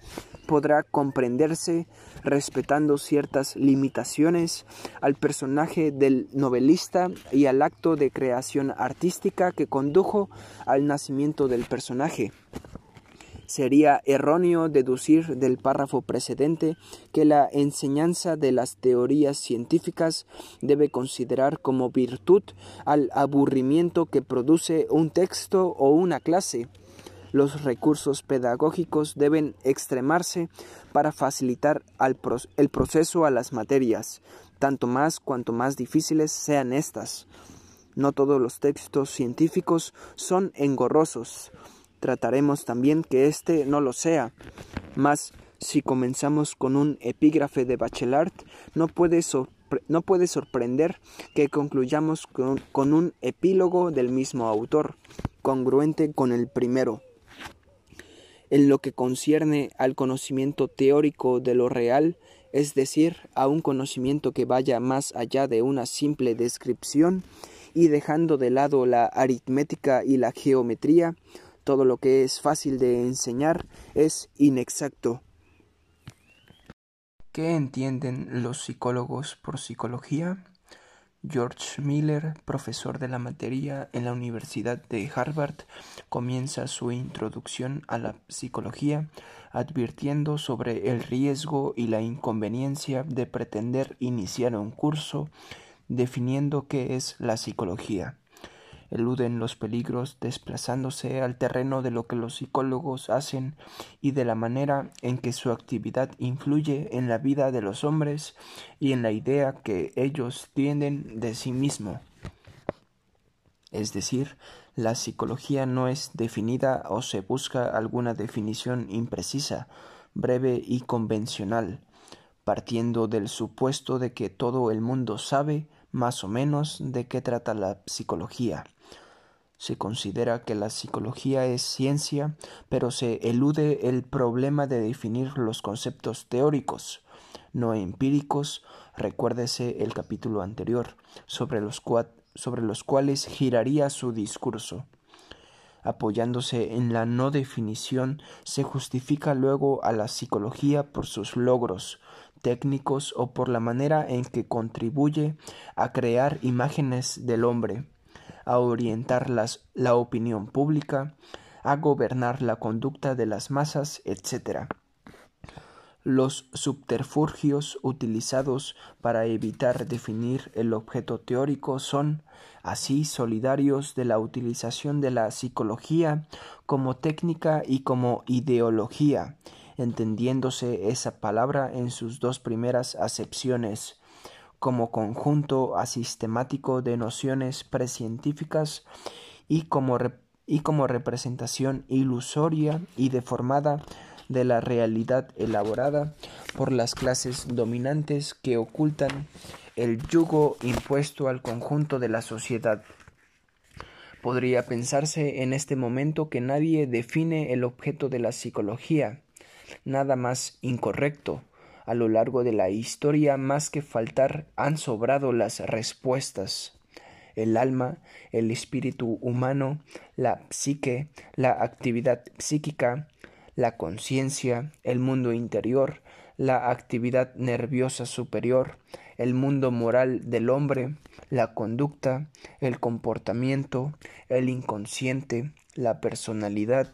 podrá comprenderse respetando ciertas limitaciones al personaje del novelista y al acto de creación artística que condujo al nacimiento del personaje. Sería erróneo deducir del párrafo precedente que la enseñanza de las teorías científicas debe considerar como virtud al aburrimiento que produce un texto o una clase. Los recursos pedagógicos deben extremarse para facilitar el proceso a las materias, tanto más cuanto más difíciles sean estas. No todos los textos científicos son engorrosos, trataremos también que éste no lo sea. Mas si comenzamos con un epígrafe de Bachelard, no puede, no puede sorprender que concluyamos con, con un epílogo del mismo autor, congruente con el primero. En lo que concierne al conocimiento teórico de lo real, es decir, a un conocimiento que vaya más allá de una simple descripción, y dejando de lado la aritmética y la geometría, todo lo que es fácil de enseñar es inexacto. ¿Qué entienden los psicólogos por psicología? George Miller, profesor de la materia en la Universidad de Harvard, comienza su introducción a la psicología advirtiendo sobre el riesgo y la inconveniencia de pretender iniciar un curso definiendo qué es la psicología eluden los peligros desplazándose al terreno de lo que los psicólogos hacen y de la manera en que su actividad influye en la vida de los hombres y en la idea que ellos tienen de sí mismo. Es decir, la psicología no es definida o se busca alguna definición imprecisa, breve y convencional, partiendo del supuesto de que todo el mundo sabe más o menos de qué trata la psicología. Se considera que la psicología es ciencia, pero se elude el problema de definir los conceptos teóricos, no empíricos, recuérdese el capítulo anterior, sobre los, cuales giraría su discurso. Apoyándose en la no definición, se justifica luego a la psicología por sus logros técnicos o por la manera en que contribuye a crear imágenes del hombre a orientar la opinión pública, a gobernar la conducta de las masas, etc. Los subterfugios utilizados para evitar definir el objeto teórico son, así, solidarios de la utilización de la psicología como técnica y como ideología, entendiéndose esa palabra en sus dos primeras acepciones, como conjunto asistemático de nociones precientíficas y como, y como representación ilusoria y deformada de la realidad elaborada por las clases dominantes que ocultan el yugo impuesto al conjunto de la sociedad. Podría pensarse en este momento que nadie define el objeto de la psicología, nada más incorrecto, a lo largo de la historia, más que faltar, han sobrado las respuestas. El alma, el espíritu humano, la psique, la actividad psíquica, la conciencia, el mundo interior, la actividad nerviosa superior, el mundo moral del hombre, la conducta, el comportamiento, el inconsciente, la personalidad,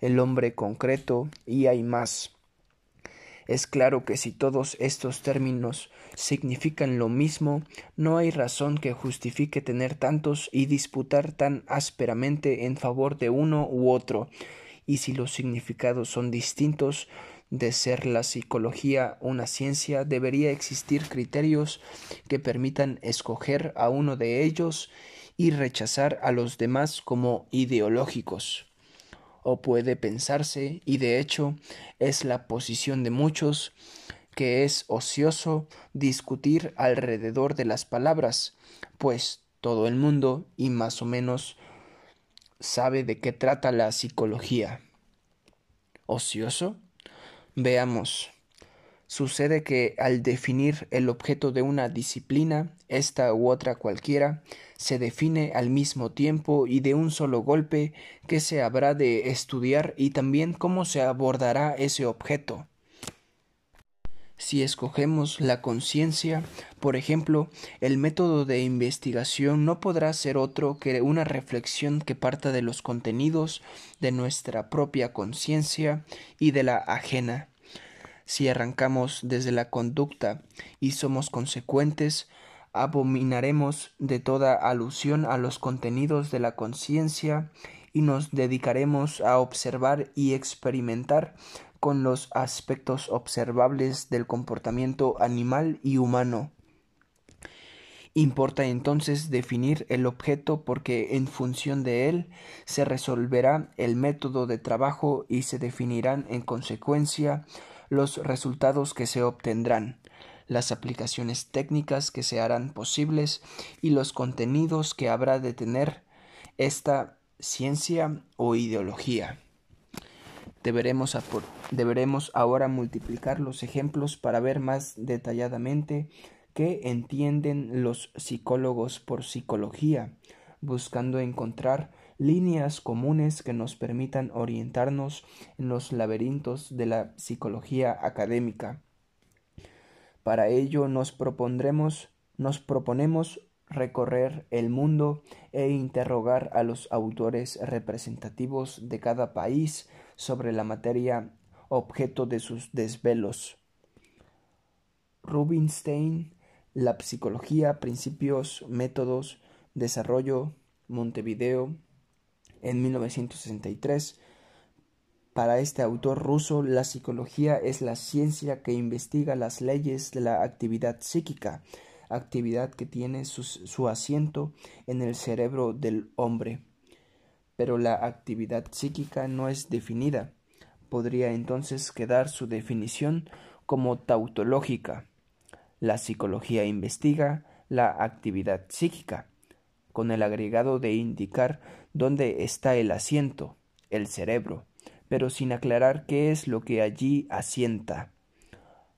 el hombre concreto y hay más. Es claro que si todos estos términos significan lo mismo, no hay razón que justifique tener tantos y disputar tan ásperamente en favor de uno u otro, y si los significados son distintos, de ser la psicología una ciencia, debería existir criterios que permitan escoger a uno de ellos y rechazar a los demás como ideológicos o puede pensarse, y de hecho es la posición de muchos, que es ocioso discutir alrededor de las palabras, pues todo el mundo, y más o menos, sabe de qué trata la psicología. ¿Ocioso? Veamos. Sucede que al definir el objeto de una disciplina, esta u otra cualquiera, se define al mismo tiempo y de un solo golpe qué se habrá de estudiar y también cómo se abordará ese objeto. Si escogemos la conciencia, por ejemplo, el método de investigación no podrá ser otro que una reflexión que parta de los contenidos de nuestra propia conciencia y de la ajena si arrancamos desde la conducta y somos consecuentes, abominaremos de toda alusión a los contenidos de la conciencia y nos dedicaremos a observar y experimentar con los aspectos observables del comportamiento animal y humano. Importa entonces definir el objeto porque en función de él se resolverá el método de trabajo y se definirán en consecuencia los resultados que se obtendrán, las aplicaciones técnicas que se harán posibles y los contenidos que habrá de tener esta ciencia o ideología. Deberemos, deberemos, ahora multiplicar los ejemplos para ver más detalladamente qué entienden los psicólogos por psicología, buscando encontrar líneas comunes que nos permitan orientarnos en los laberintos de la psicología académica. Para ello nos propondremos, nos proponemos recorrer el mundo e interrogar a los autores representativos de cada país sobre la materia objeto de sus desvelos. Rubinstein, La psicología, principios, métodos, desarrollo, Montevideo, en 1963. Para este autor ruso, la psicología es la ciencia que investiga las leyes de la actividad psíquica, actividad que tiene su, asiento en el cerebro del hombre. Pero la actividad psíquica no es definida, podría entonces quedar su definición como tautológica. La psicología investiga la actividad psíquica, con el agregado de indicar dónde está el asiento, el cerebro, pero sin aclarar qué es lo que allí asienta.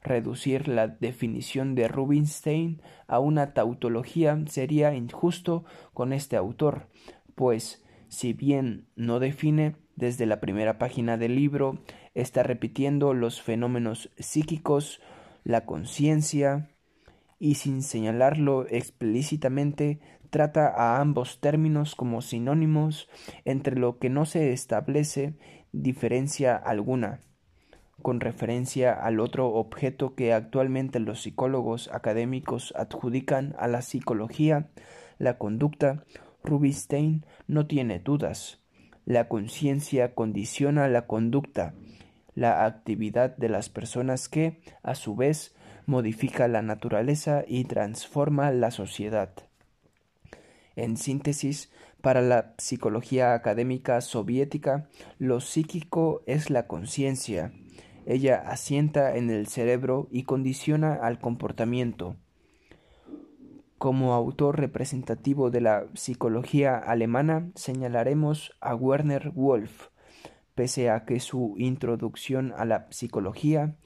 Reducir la definición de Rubinstein a una tautología sería injusto con este autor, pues, si bien no define desde la primera página del libro, está repitiendo los fenómenos psíquicos, la conciencia, y sin señalarlo explícitamente, trata a ambos términos como sinónimos entre lo que no se establece diferencia alguna con referencia al otro objeto que actualmente los psicólogos académicos adjudican a la psicología, la conducta, Rubinstein no tiene dudas. La conciencia condiciona la conducta, la actividad de las personas que, a su vez, modifica la naturaleza y transforma la sociedad. En síntesis, para la psicología académica soviética, lo psíquico es la conciencia, ella asienta en el cerebro y condiciona al comportamiento. Como autor representativo de la psicología alemana señalaremos a Werner Wolf, pese a que su introducción a la psicología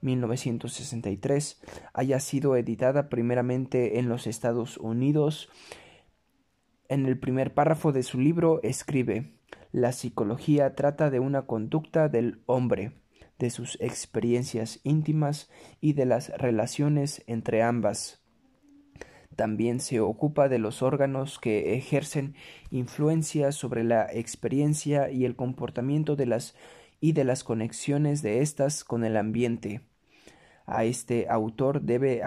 1963 haya sido editada primeramente en los Estados Unidos. En el primer párrafo de su libro escribe La psicología trata de una conducta del hombre de sus experiencias íntimas y de las relaciones entre ambas. También se ocupa de los órganos que ejercen influencia sobre la experiencia y el comportamiento de las y de las conexiones de éstas con el ambiente. A este autor debe,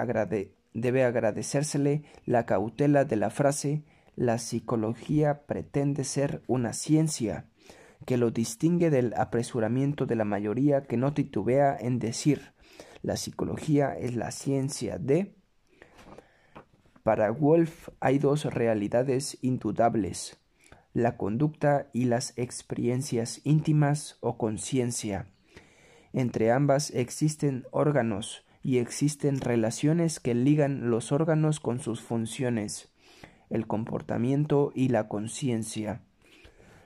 debe agradecérsele la cautela de la frase la psicología pretende ser una ciencia que lo distingue del apresuramiento de la mayoría que no titubea en decir la psicología es la ciencia de... Para Wolf hay dos realidades indudables, la conducta y las experiencias íntimas o conciencia. Entre ambas existen órganos y existen relaciones que ligan los órganos con sus funciones, el comportamiento y la conciencia.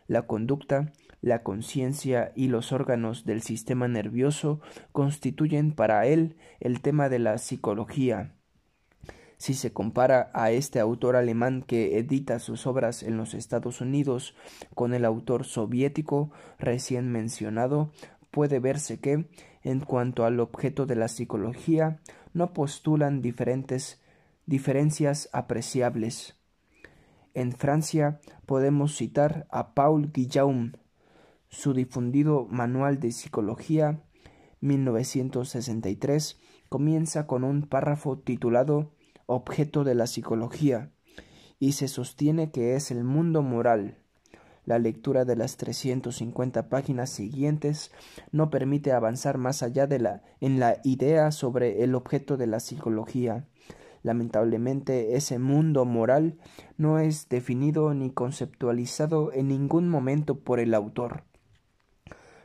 La conducta la conciencia y los órganos del sistema nervioso constituyen para él el tema de la psicología. Si se compara a este autor alemán que edita sus obras en los Estados Unidos con el autor soviético recién mencionado, puede verse que, en cuanto al objeto de la psicología, no postulan diferentes diferencias apreciables. En Francia podemos citar a Paul Guillaume, su difundido Manual de Psicología 1963 comienza con un párrafo titulado Objeto de la Psicología y se sostiene que es el mundo moral. La lectura de las 350 páginas siguientes no permite avanzar más allá de la en la idea sobre el objeto de la psicología. Lamentablemente ese mundo moral no es definido ni conceptualizado en ningún momento por el autor.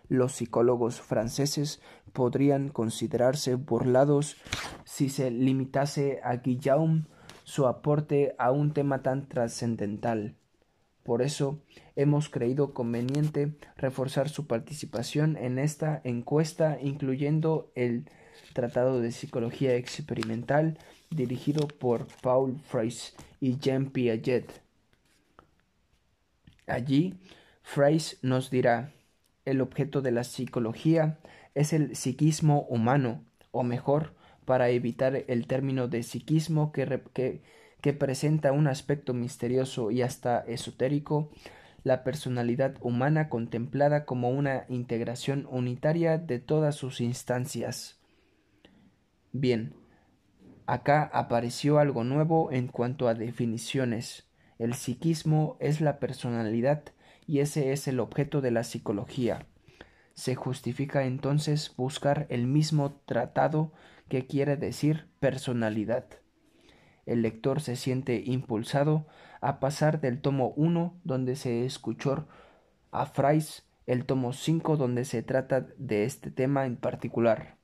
Los psicólogos franceses podrían considerarse burlados si se limitase a Guillaume su aporte a un tema tan trascendental. Por eso hemos creído conveniente reforzar su participación en esta encuesta, incluyendo el Tratado de Psicología Experimental dirigido por Paul Freys y Jean Piaget. Allí, Freys nos dirá el objeto de la psicología es el psiquismo humano, o mejor, para evitar el término de psiquismo que presenta un aspecto misterioso y hasta esotérico, la personalidad humana contemplada como una integración unitaria de todas sus instancias. Bien, acá apareció algo nuevo en cuanto a definiciones. El psiquismo es la personalidad y ese es el objeto de la psicología. Se justifica entonces buscar el mismo tratado que quiere decir personalidad. El lector se siente impulsado a pasar del tomo 1 donde se escuchó a Frais el tomo 5 donde se trata de este tema en particular.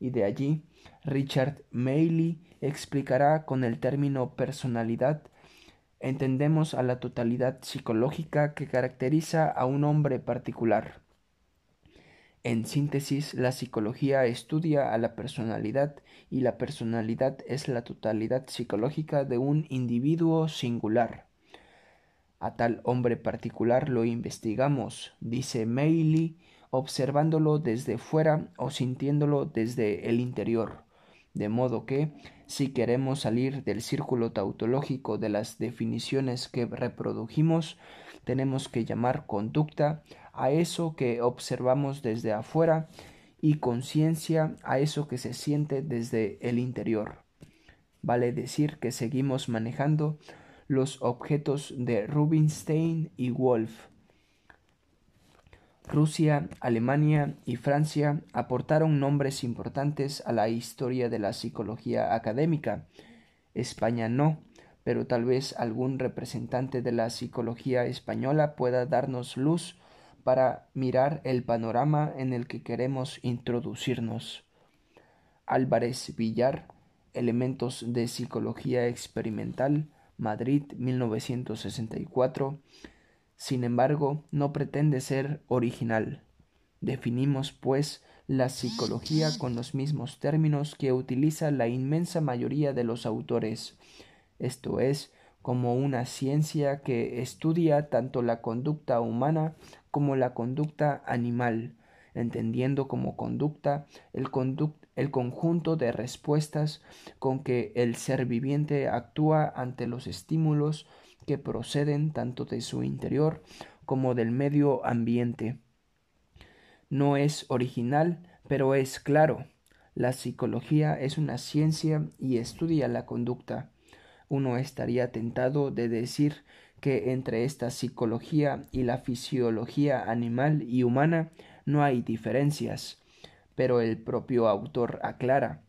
Y de allí, Richard Mailey explicará con el término personalidad entendemos a la totalidad psicológica que caracteriza a un hombre particular. En síntesis, la psicología estudia a la personalidad y la personalidad es la totalidad psicológica de un individuo singular. A tal hombre particular lo investigamos, dice Meili, observándolo desde fuera o sintiéndolo desde el interior. De modo que, si queremos salir del círculo tautológico de las definiciones que reprodujimos, tenemos que llamar conducta a eso que observamos desde afuera y conciencia a eso que se siente desde el interior. Vale decir que seguimos manejando los objetos de Rubinstein y Wolf. Rusia, Alemania y Francia aportaron nombres importantes a la historia de la psicología académica. España no, pero tal vez algún representante de la psicología española pueda darnos luz para mirar el panorama en el que queremos introducirnos. Álvarez Villar, Elementos de Psicología Experimental, Madrid 1964, sin embargo, no pretende ser original. Definimos, pues, la psicología con los mismos términos que utiliza la inmensa mayoría de los autores, esto es, como una ciencia que estudia tanto la conducta humana como la conducta animal, entendiendo como conducta el, el conjunto de respuestas con que el ser viviente actúa ante los estímulos que proceden tanto de su interior como del medio ambiente. No es original, pero es claro. La psicología es una ciencia y estudia la conducta. Uno estaría tentado de decir que entre esta psicología y la fisiología animal y humana no hay diferencias, pero el propio autor aclara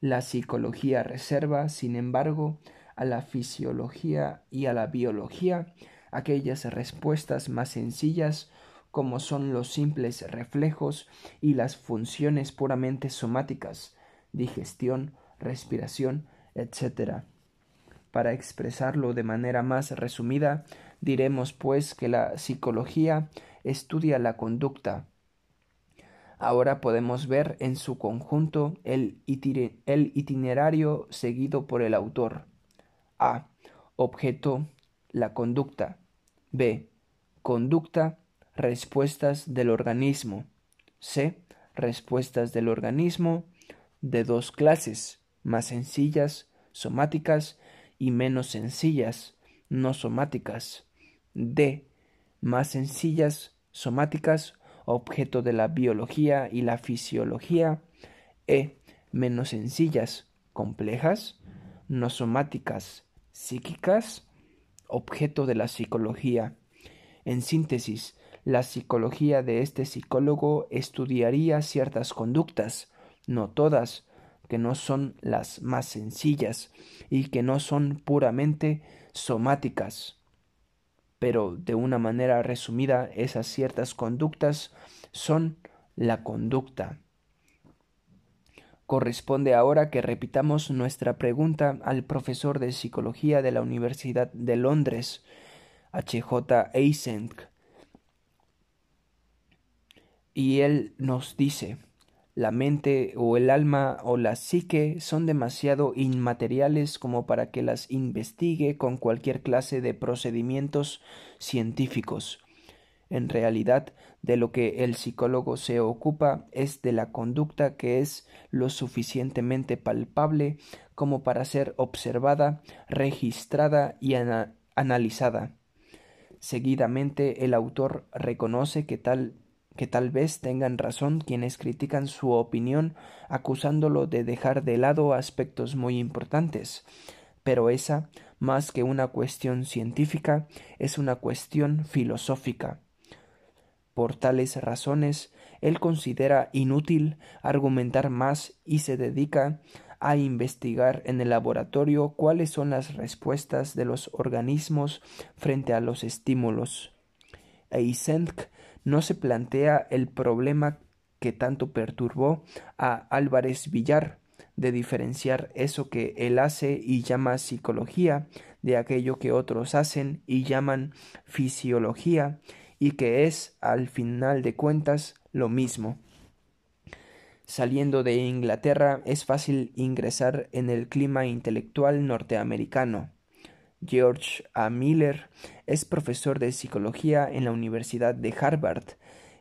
la psicología reserva, sin embargo, a la fisiología y a la biología aquellas respuestas más sencillas como son los simples reflejos y las funciones puramente somáticas, digestión, respiración, etc. Para expresarlo de manera más resumida, diremos pues que la psicología estudia la conducta. Ahora podemos ver en su conjunto el, itinerario seguido por el autor. A. Objeto, la conducta. B. Conducta, respuestas del organismo. C. Respuestas del organismo de dos clases, más sencillas, somáticas, y menos sencillas, no somáticas. D. Más sencillas, somáticas, objeto de la biología y la fisiología. E. Menos sencillas, complejas, no somáticas, psíquicas, objeto de la psicología. En síntesis, la psicología de este psicólogo estudiaría ciertas conductas, no todas, que no son las más sencillas y que no son puramente somáticas. Pero de una manera resumida, esas ciertas conductas son la conducta. Corresponde ahora que repitamos nuestra pregunta al profesor de psicología de la Universidad de Londres, H.J. Eysenck. Y él nos dice, la mente o el alma o la psique son demasiado inmateriales como para que las investigue con cualquier clase de procedimientos científicos. En realidad, de lo que el psicólogo se ocupa es de la conducta que es lo suficientemente palpable como para ser observada, registrada y analizada. Seguidamente el autor reconoce que tal que tal vez tengan razón quienes critican su opinión acusándolo de dejar de lado aspectos muy importantes, pero esa, más que una cuestión científica, es una cuestión filosófica. Por tales razones, él considera inútil argumentar más y se dedica a investigar en el laboratorio cuáles son las respuestas de los organismos frente a los estímulos. Eysenck no se plantea el problema que tanto perturbó a Álvarez Villar, de diferenciar eso que él hace y llama psicología de aquello que otros hacen y llaman fisiología y que es, al final de cuentas, lo mismo. Saliendo de Inglaterra es fácil ingresar en el clima intelectual norteamericano. George A. Miller es profesor de psicología en la Universidad de Harvard.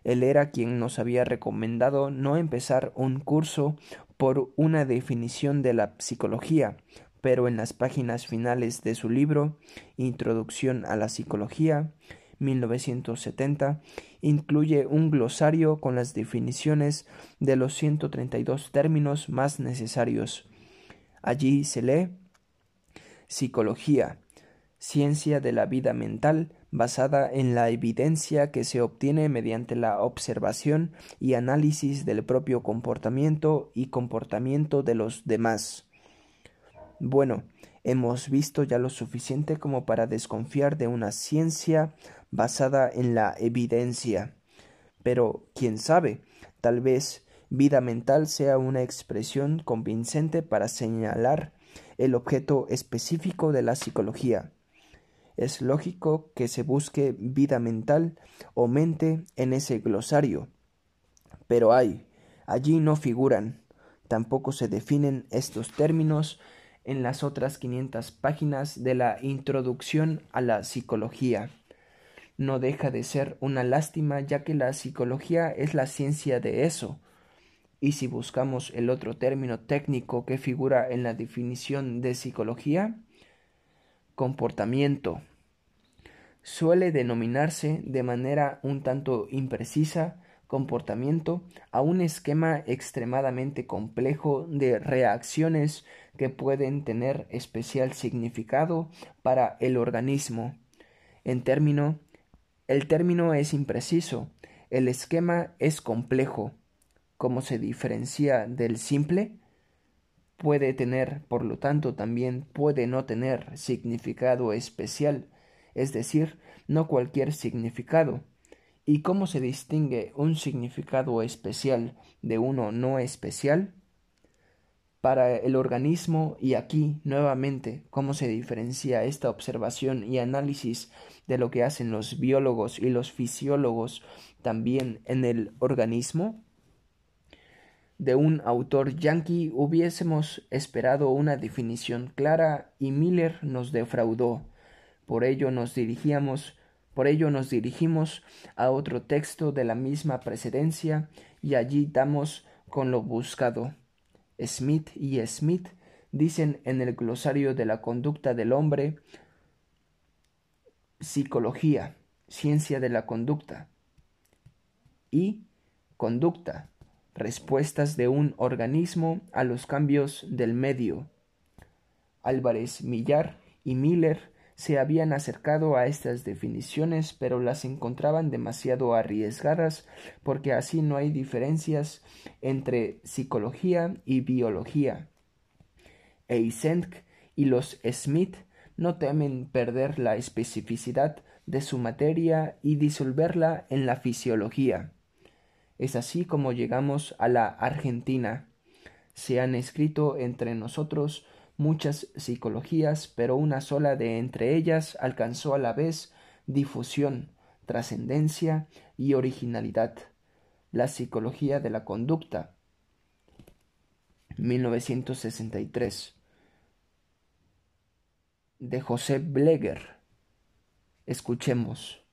Él era quien nos había recomendado no empezar un curso por una definición de la psicología, pero en las páginas finales de su libro Introducción a la Psicología, 1970, incluye un glosario con las definiciones de los 132 términos más necesarios. Allí se lee Psicología, ciencia de la vida mental basada en la evidencia que se obtiene mediante la observación y análisis del propio comportamiento y comportamiento de los demás. Bueno, hemos visto ya lo suficiente como para desconfiar de una ciencia basada en la evidencia. Pero, quién sabe, tal vez vida mental sea una expresión convincente para señalar el objeto específico de la psicología. Es lógico que se busque vida mental o mente en ese glosario. Pero hay, allí no figuran, tampoco se definen estos términos en las otras 500 páginas de la Introducción a la Psicología. No deja de ser una lástima ya que la psicología es la ciencia de eso. Y si buscamos el otro término técnico que figura en la definición de psicología, comportamiento. Suele denominarse de manera un tanto imprecisa comportamiento a un esquema extremadamente complejo de reacciones que pueden tener especial significado para el organismo. En término, el término es impreciso, el esquema es complejo. ¿Cómo se diferencia del simple? Puede tener, por lo tanto, también puede no tener significado especial, es decir, no cualquier significado ¿Y cómo se distingue un significado especial de uno no especial? Para el organismo y aquí nuevamente cómo se diferencia esta observación y análisis de lo que hacen los biólogos y los fisiólogos también en el organismo? De un autor yanqui hubiésemos esperado una definición clara y Miller nos defraudó. Por ello nos dirigíamos por ello nos dirigimos a otro texto de la misma precedencia y allí damos con lo buscado. Smith y Smith dicen en el glosario de la conducta del hombre psicología, ciencia de la conducta y conducta, respuestas de un organismo a los cambios del medio. Álvarez Millar y Miller se habían acercado a estas definiciones, pero las encontraban demasiado arriesgadas porque así no hay diferencias entre psicología y biología. Eysenck y los Smith no temen perder la especificidad de su materia y disolverla en la fisiología. Es así como llegamos a la Argentina. Se han escrito entre nosotros muchas psicologías, pero una sola de entre ellas alcanzó a la vez difusión, trascendencia y originalidad. La psicología de la conducta. 1963 de José Bleger. Escuchemos.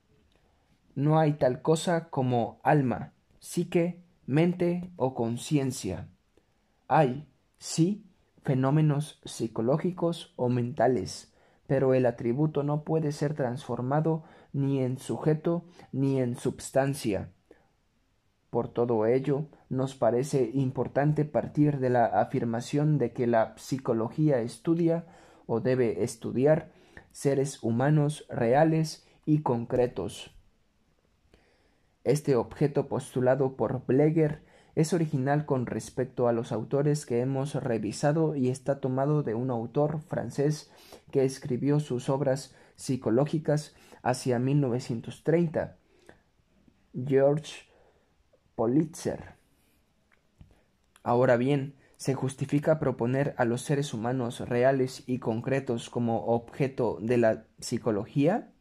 No hay tal cosa como alma, psique, mente o conciencia. Hay, sí, fenómenos psicológicos o mentales, pero el atributo no puede ser transformado ni en sujeto ni en substancia. Por todo ello, nos parece importante partir de la afirmación de que la psicología estudia o debe estudiar seres humanos reales y concretos. Este objeto postulado por Bleger es original con respecto a los autores que hemos revisado y está tomado de un autor francés que escribió sus obras psicológicas hacia 1930. George Politzer. Ahora bien, ¿se justifica proponer a los seres humanos reales y concretos como objeto de la psicología?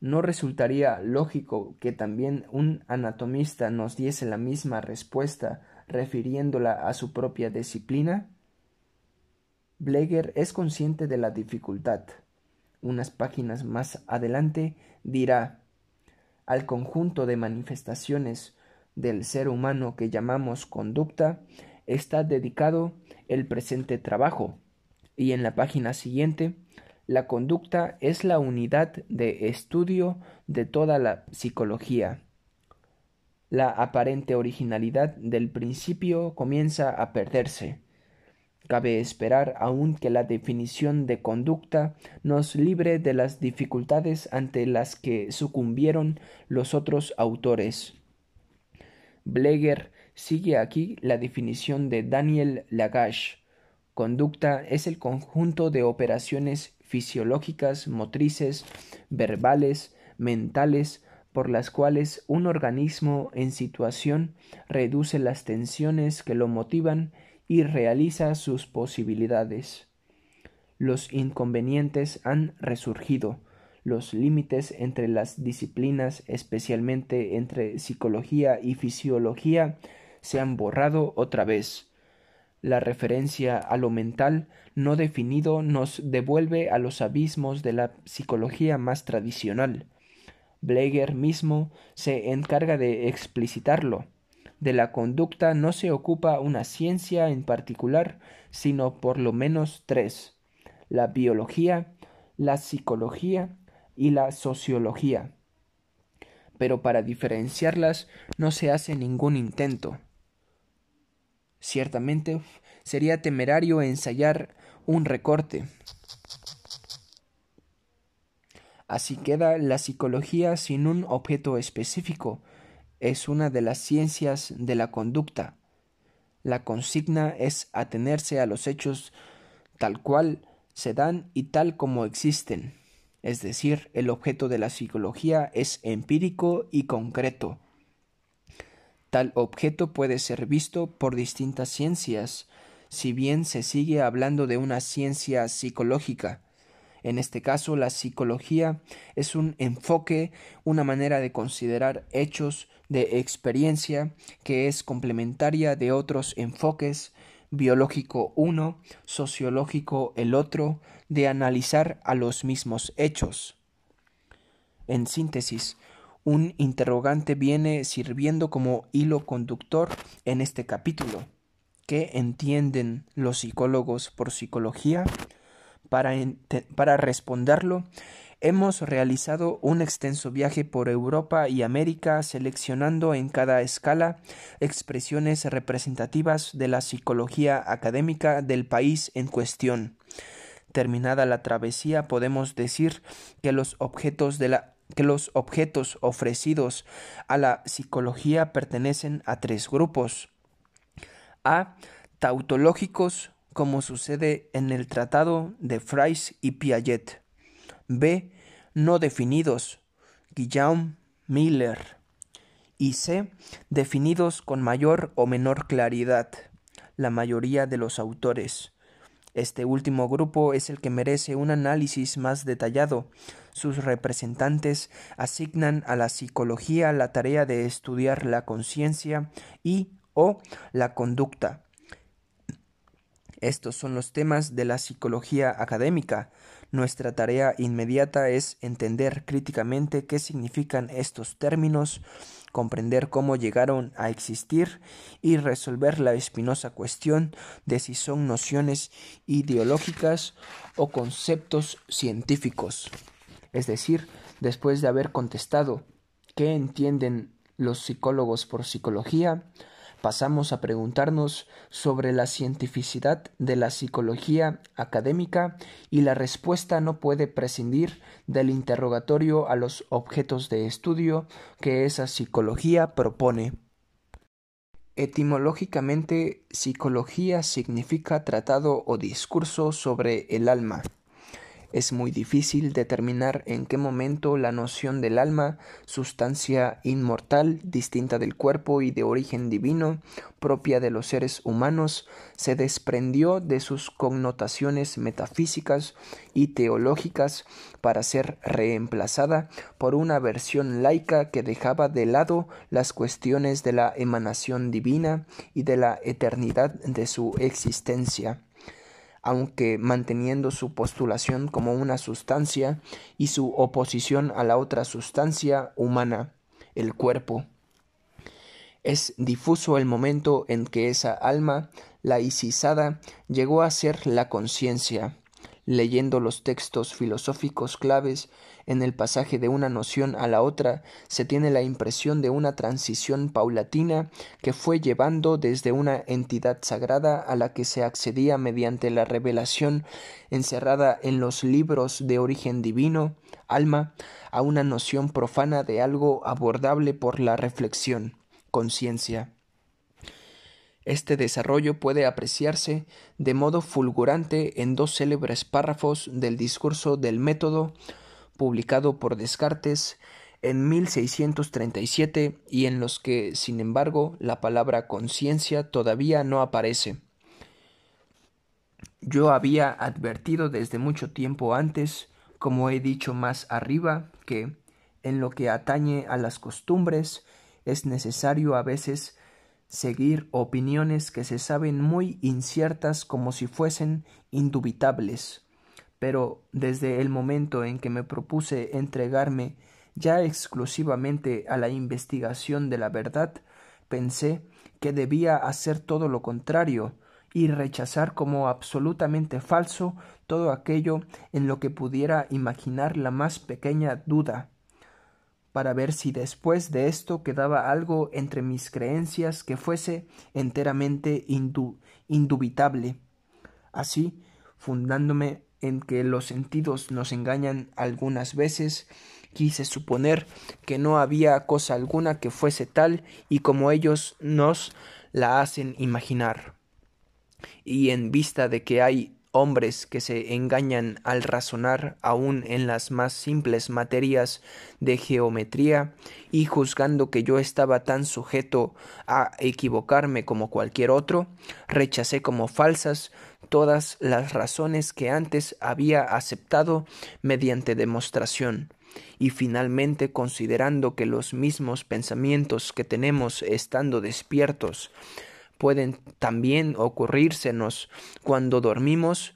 ¿No resultaría lógico que también un anatomista nos diese la misma respuesta refiriéndola a su propia disciplina? Bleger es consciente de la dificultad. Unas páginas más adelante dirá al conjunto de manifestaciones del ser humano que llamamos conducta está dedicado el presente trabajo y en la página siguiente la conducta es la unidad de estudio de toda la psicología. La aparente originalidad del principio comienza a perderse. Cabe esperar aún que la definición de conducta nos libre de las dificultades ante las que sucumbieron los otros autores. Bleger sigue aquí la definición de Daniel Lagache. Conducta es el conjunto de operaciones fisiológicas, motrices, verbales, mentales, por las cuales un organismo en situación reduce las tensiones que lo motivan y realiza sus posibilidades. Los inconvenientes han resurgido, los límites entre las disciplinas, especialmente entre psicología y fisiología, se han borrado otra vez. La referencia a lo mental no definido nos devuelve a los abismos de la psicología más tradicional. Bleger mismo se encarga de explicitarlo. De la conducta no se ocupa una ciencia en particular, sino por lo menos tres la biología, la psicología y la sociología. Pero para diferenciarlas no se hace ningún intento. Ciertamente sería temerario ensayar un recorte. Así queda la psicología sin un objeto específico. Es una de las ciencias de la conducta. La consigna es atenerse a los hechos tal cual se dan y tal como existen. Es decir, el objeto de la psicología es empírico y concreto. Tal objeto puede ser visto por distintas ciencias, si bien se sigue hablando de una ciencia psicológica. En este caso, la psicología es un enfoque, una manera de considerar hechos de experiencia que es complementaria de otros enfoques, biológico uno, sociológico el otro, de analizar a los mismos hechos. En síntesis, un interrogante viene sirviendo como hilo conductor en este capítulo. ¿Qué entienden los psicólogos por psicología? Para, para responderlo, hemos realizado un extenso viaje por Europa y América seleccionando en cada escala expresiones representativas de la psicología académica del país en cuestión. Terminada la travesía, podemos decir que los objetos de la que los objetos ofrecidos a la psicología pertenecen a tres grupos. A. Tautológicos, como sucede en el tratado de Fries y Piaget. B. No definidos, Guillaume Miller. Y C. Definidos con mayor o menor claridad, la mayoría de los autores. Este último grupo es el que merece un análisis más detallado. Sus representantes asignan a la psicología la tarea de estudiar la conciencia y o la conducta. Estos son los temas de la psicología académica. Nuestra tarea inmediata es entender críticamente qué significan estos términos, comprender cómo llegaron a existir y resolver la espinosa cuestión de si son nociones ideológicas o conceptos científicos. Es decir, después de haber contestado qué entienden los psicólogos por psicología, pasamos a preguntarnos sobre la cientificidad de la psicología académica y la respuesta no puede prescindir del interrogatorio a los objetos de estudio que esa psicología propone. Etimológicamente, psicología significa tratado o discurso sobre el alma. Es muy difícil determinar en qué momento la noción del alma, sustancia inmortal, distinta del cuerpo y de origen divino, propia de los seres humanos, se desprendió de sus connotaciones metafísicas y teológicas para ser reemplazada por una versión laica que dejaba de lado las cuestiones de la emanación divina y de la eternidad de su existencia aunque manteniendo su postulación como una sustancia y su oposición a la otra sustancia humana, el cuerpo. Es difuso el momento en que esa alma laicizada llegó a ser la conciencia, leyendo los textos filosóficos claves en el pasaje de una noción a la otra, se tiene la impresión de una transición paulatina que fue llevando desde una entidad sagrada a la que se accedía mediante la revelación encerrada en los libros de origen divino, alma, a una noción profana de algo abordable por la reflexión, conciencia. Este desarrollo puede apreciarse de modo fulgurante en dos célebres párrafos del discurso del método publicado por Descartes en 1637 y en los que, sin embargo, la palabra conciencia todavía no aparece. Yo había advertido desde mucho tiempo antes, como he dicho más arriba, que, en lo que atañe a las costumbres, es necesario a veces seguir opiniones que se saben muy inciertas como si fuesen indubitables pero desde el momento en que me propuse entregarme ya exclusivamente a la investigación de la verdad, pensé que debía hacer todo lo contrario y rechazar como absolutamente falso todo aquello en lo que pudiera imaginar la más pequeña duda, para ver si después de esto quedaba algo entre mis creencias que fuese enteramente indubitable. Así, fundándome en que los sentidos nos engañan algunas veces, quise suponer que no había cosa alguna que fuese tal y como ellos nos la hacen imaginar. Y en vista de que hay hombres que se engañan al razonar aun en las más simples materias de geometría, y juzgando que yo estaba tan sujeto a equivocarme como cualquier otro, rechacé como falsas todas las razones que antes había aceptado mediante demostración, y finalmente considerando que los mismos pensamientos que tenemos estando despiertos pueden también ocurrírsenos cuando dormimos,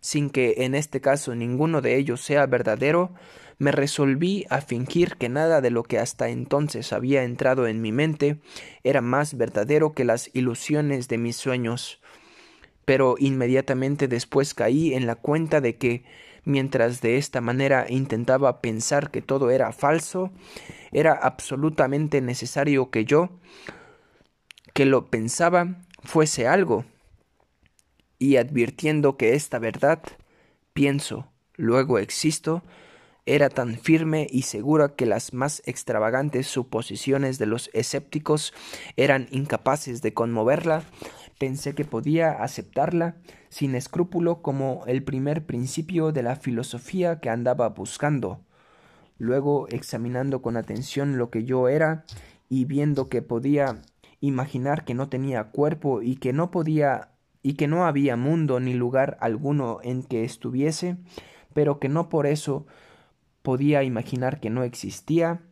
sin que en este caso ninguno de ellos sea verdadero, me resolví a fingir que nada de lo que hasta entonces había entrado en mi mente era más verdadero que las ilusiones de mis sueños. Pero inmediatamente después caí en la cuenta de que, mientras de esta manera intentaba pensar que todo era falso, era absolutamente necesario que yo, que lo pensaba fuese algo, y advirtiendo que esta verdad, pienso, luego existo, era tan firme y segura que las más extravagantes suposiciones de los escépticos eran incapaces de conmoverla, pensé que podía aceptarla sin escrúpulo como el primer principio de la filosofía que andaba buscando. Luego, examinando con atención lo que yo era y viendo que podía imaginar que no tenía cuerpo y que no podía y que no había mundo ni lugar alguno en que estuviese, pero que no por eso podía imaginar que no existía,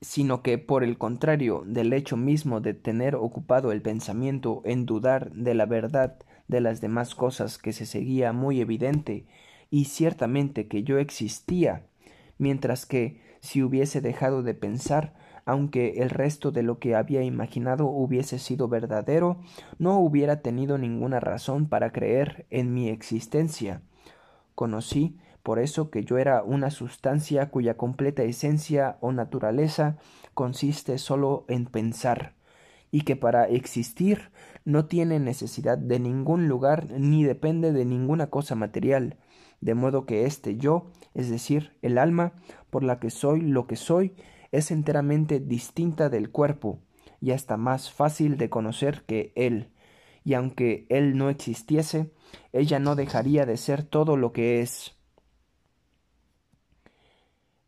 sino que por el contrario del hecho mismo de tener ocupado el pensamiento en dudar de la verdad de las demás cosas que se seguía muy evidente y ciertamente que yo existía, mientras que si hubiese dejado de pensar aunque el resto de lo que había imaginado hubiese sido verdadero, no hubiera tenido ninguna razón para creer en mi existencia. Conocí por eso que yo era una sustancia cuya completa esencia o naturaleza consiste sólo en pensar, y que para existir no tiene necesidad de ningún lugar ni depende de ninguna cosa material, de modo que este yo, es decir, el alma, por la que soy lo que soy, es enteramente distinta del cuerpo y hasta más fácil de conocer que él, y aunque él no existiese, ella no dejaría de ser todo lo que es.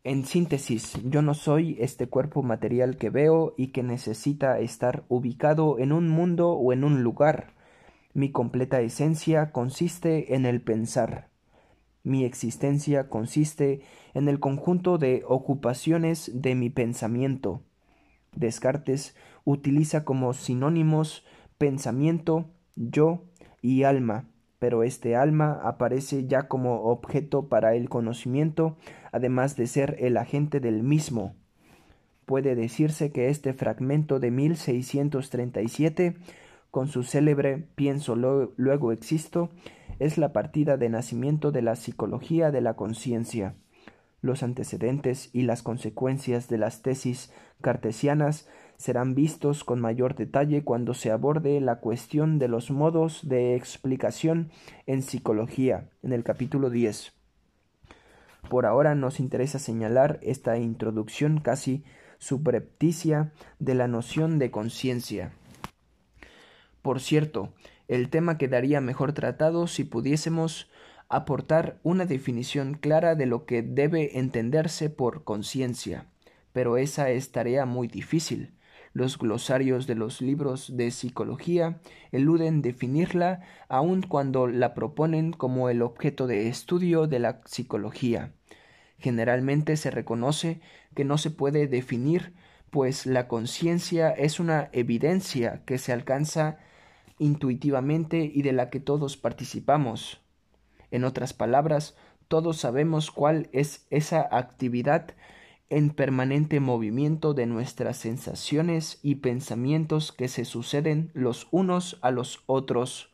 En síntesis, yo no soy este cuerpo material que veo y que necesita estar ubicado en un mundo o en un lugar. Mi completa esencia consiste en el pensar. Mi existencia consiste en el conjunto de ocupaciones de mi pensamiento. Descartes utiliza como sinónimos pensamiento, yo y alma pero este alma aparece ya como objeto para el conocimiento, además de ser el agente del mismo. Puede decirse que este fragmento de 1637, con su célebre pienso luego existo, es la partida de nacimiento de la psicología de la conciencia. Los antecedentes y las consecuencias de las tesis cartesianas serán vistos con mayor detalle cuando se aborde la cuestión de los modos de explicación en psicología, en el capítulo 10. Por ahora nos interesa señalar esta introducción casi subrepticia de la noción de conciencia. Por cierto, el tema quedaría mejor tratado si pudiésemos aportar una definición clara de lo que debe entenderse por conciencia, pero esa es tarea muy difícil, los glosarios de los libros de psicología eluden definirla aun cuando la proponen como el objeto de estudio de la psicología. Generalmente se reconoce que no se puede definir, pues la conciencia es una evidencia que se alcanza intuitivamente y de la que todos participamos. En otras palabras, todos sabemos cuál es esa actividad en permanente movimiento de nuestras sensaciones y pensamientos que se suceden los unos a los otros.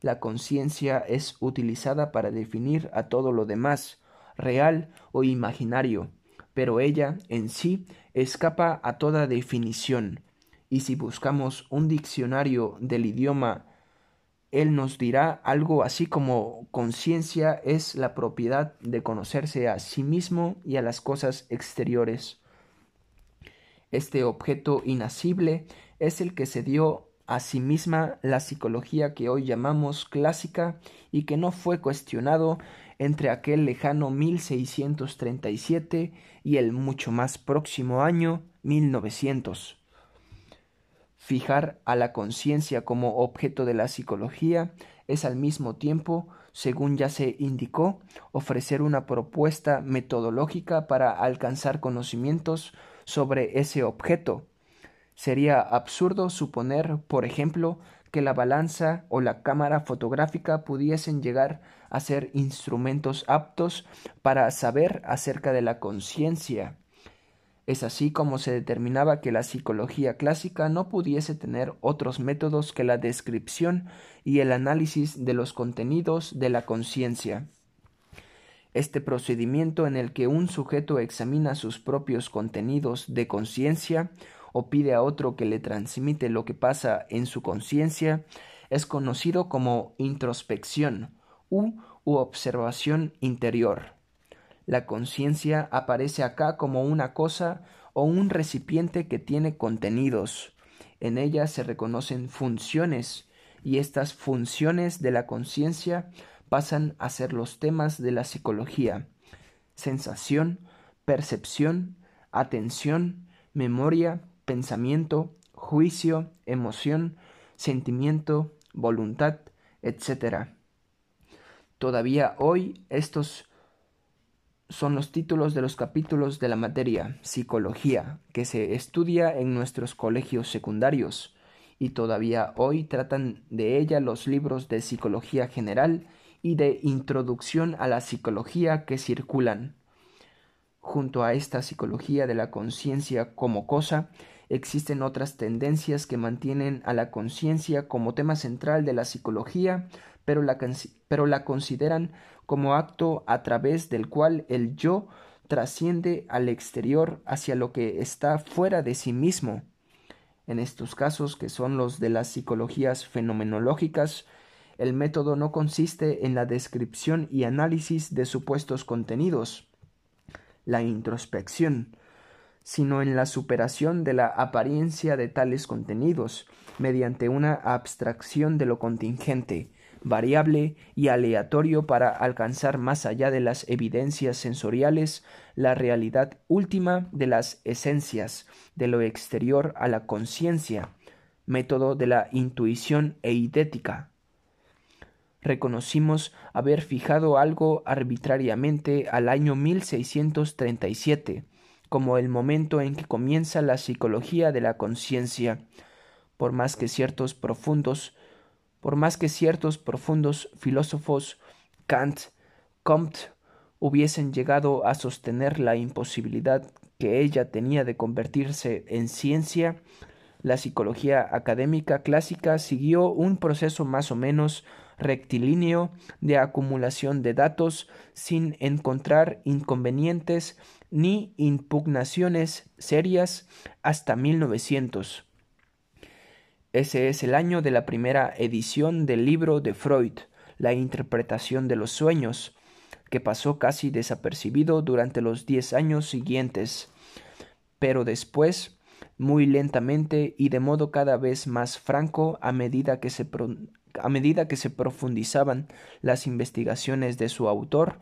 La conciencia es utilizada para definir a todo lo demás, real o imaginario, pero ella en sí escapa a toda definición, y si buscamos un diccionario del idioma él nos dirá algo así como conciencia es la propiedad de conocerse a sí mismo y a las cosas exteriores. Este objeto inacible es el que se dio a sí misma la psicología que hoy llamamos clásica y que no fue cuestionado entre aquel lejano 1637 y el mucho más próximo año 1900. Fijar a la conciencia como objeto de la psicología es al mismo tiempo, según ya se indicó, ofrecer una propuesta metodológica para alcanzar conocimientos sobre ese objeto. Sería absurdo suponer, por ejemplo, que la balanza o la cámara fotográfica pudiesen llegar a ser instrumentos aptos para saber acerca de la conciencia es así como se determinaba que la psicología clásica no pudiese tener otros métodos que la descripción y el análisis de los contenidos de la conciencia. Este procedimiento en el que un sujeto examina sus propios contenidos de conciencia o pide a otro que le transmite lo que pasa en su conciencia es conocido como introspección u, observación interior. La conciencia aparece acá como una cosa o un recipiente que tiene contenidos. En ella se reconocen funciones y estas funciones de la conciencia pasan a ser los temas de la psicología. Sensación, percepción, atención, memoria, pensamiento, juicio, emoción, sentimiento, voluntad, etc. Todavía hoy estos son los títulos de los capítulos de la materia Psicología que se estudia en nuestros colegios secundarios y todavía hoy tratan de ella los libros de Psicología General y de Introducción a la Psicología que circulan. Junto a esta psicología de la conciencia como cosa, existen otras tendencias que mantienen a la conciencia como tema central de la psicología, pero la, pero la consideran como acto a través del cual el yo trasciende al exterior hacia lo que está fuera de sí mismo. En estos casos, que son los de las psicologías fenomenológicas, el método no consiste en la descripción y análisis de supuestos contenidos, la introspección, sino en la superación de la apariencia de tales contenidos, mediante una abstracción de lo contingente, variable y aleatorio para alcanzar más allá de las evidencias sensoriales la realidad última de las esencias, de lo exterior a la conciencia, método de la intuición eidética. Reconocimos haber fijado algo arbitrariamente al año 1637 como el momento en que comienza la psicología de la conciencia, por más que ciertos profundos por más que ciertos profundos filósofos, Kant, Comte, hubiesen llegado a sostener la imposibilidad que ella tenía de convertirse en ciencia, la psicología académica clásica siguió un proceso más o menos rectilíneo de acumulación de datos sin encontrar inconvenientes ni impugnaciones serias hasta 1900. Ese es el año de la primera edición del libro de Freud, La interpretación de los sueños, que pasó casi desapercibido durante los diez años siguientes, pero después, muy lentamente y de modo cada vez más franco a medida que se, a medida que se profundizaban las investigaciones de su autor,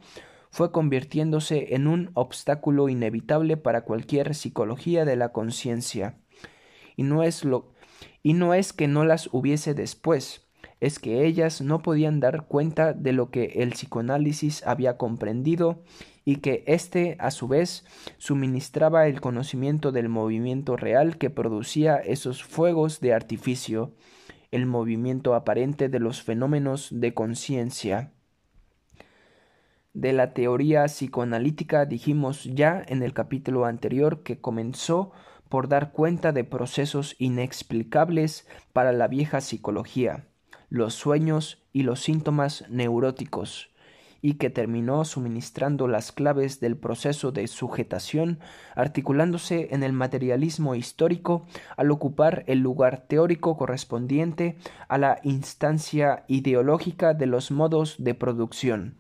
fue convirtiéndose en un obstáculo inevitable para cualquier psicología de la conciencia. Y no es lo y no es que no las hubiese después, es que ellas no podían dar cuenta de lo que el psicoanálisis había comprendido y que éste, a su vez, suministraba el conocimiento del movimiento real que producía esos fuegos de artificio, el movimiento aparente de los fenómenos de conciencia. De la teoría psicoanalítica dijimos ya en el capítulo anterior que comenzó por dar cuenta de procesos inexplicables para la vieja psicología, los sueños y los síntomas neuróticos, y que terminó suministrando las claves del proceso de sujetación, articulándose en el materialismo histórico al ocupar el lugar teórico correspondiente a la instancia ideológica de los modos de producción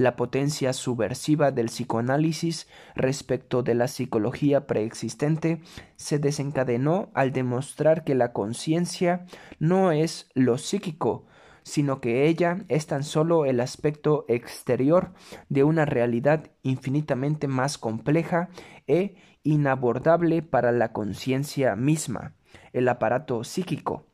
la potencia subversiva del psicoanálisis respecto de la psicología preexistente se desencadenó al demostrar que la conciencia no es lo psíquico, sino que ella es tan solo el aspecto exterior de una realidad infinitamente más compleja e inabordable para la conciencia misma, el aparato psíquico.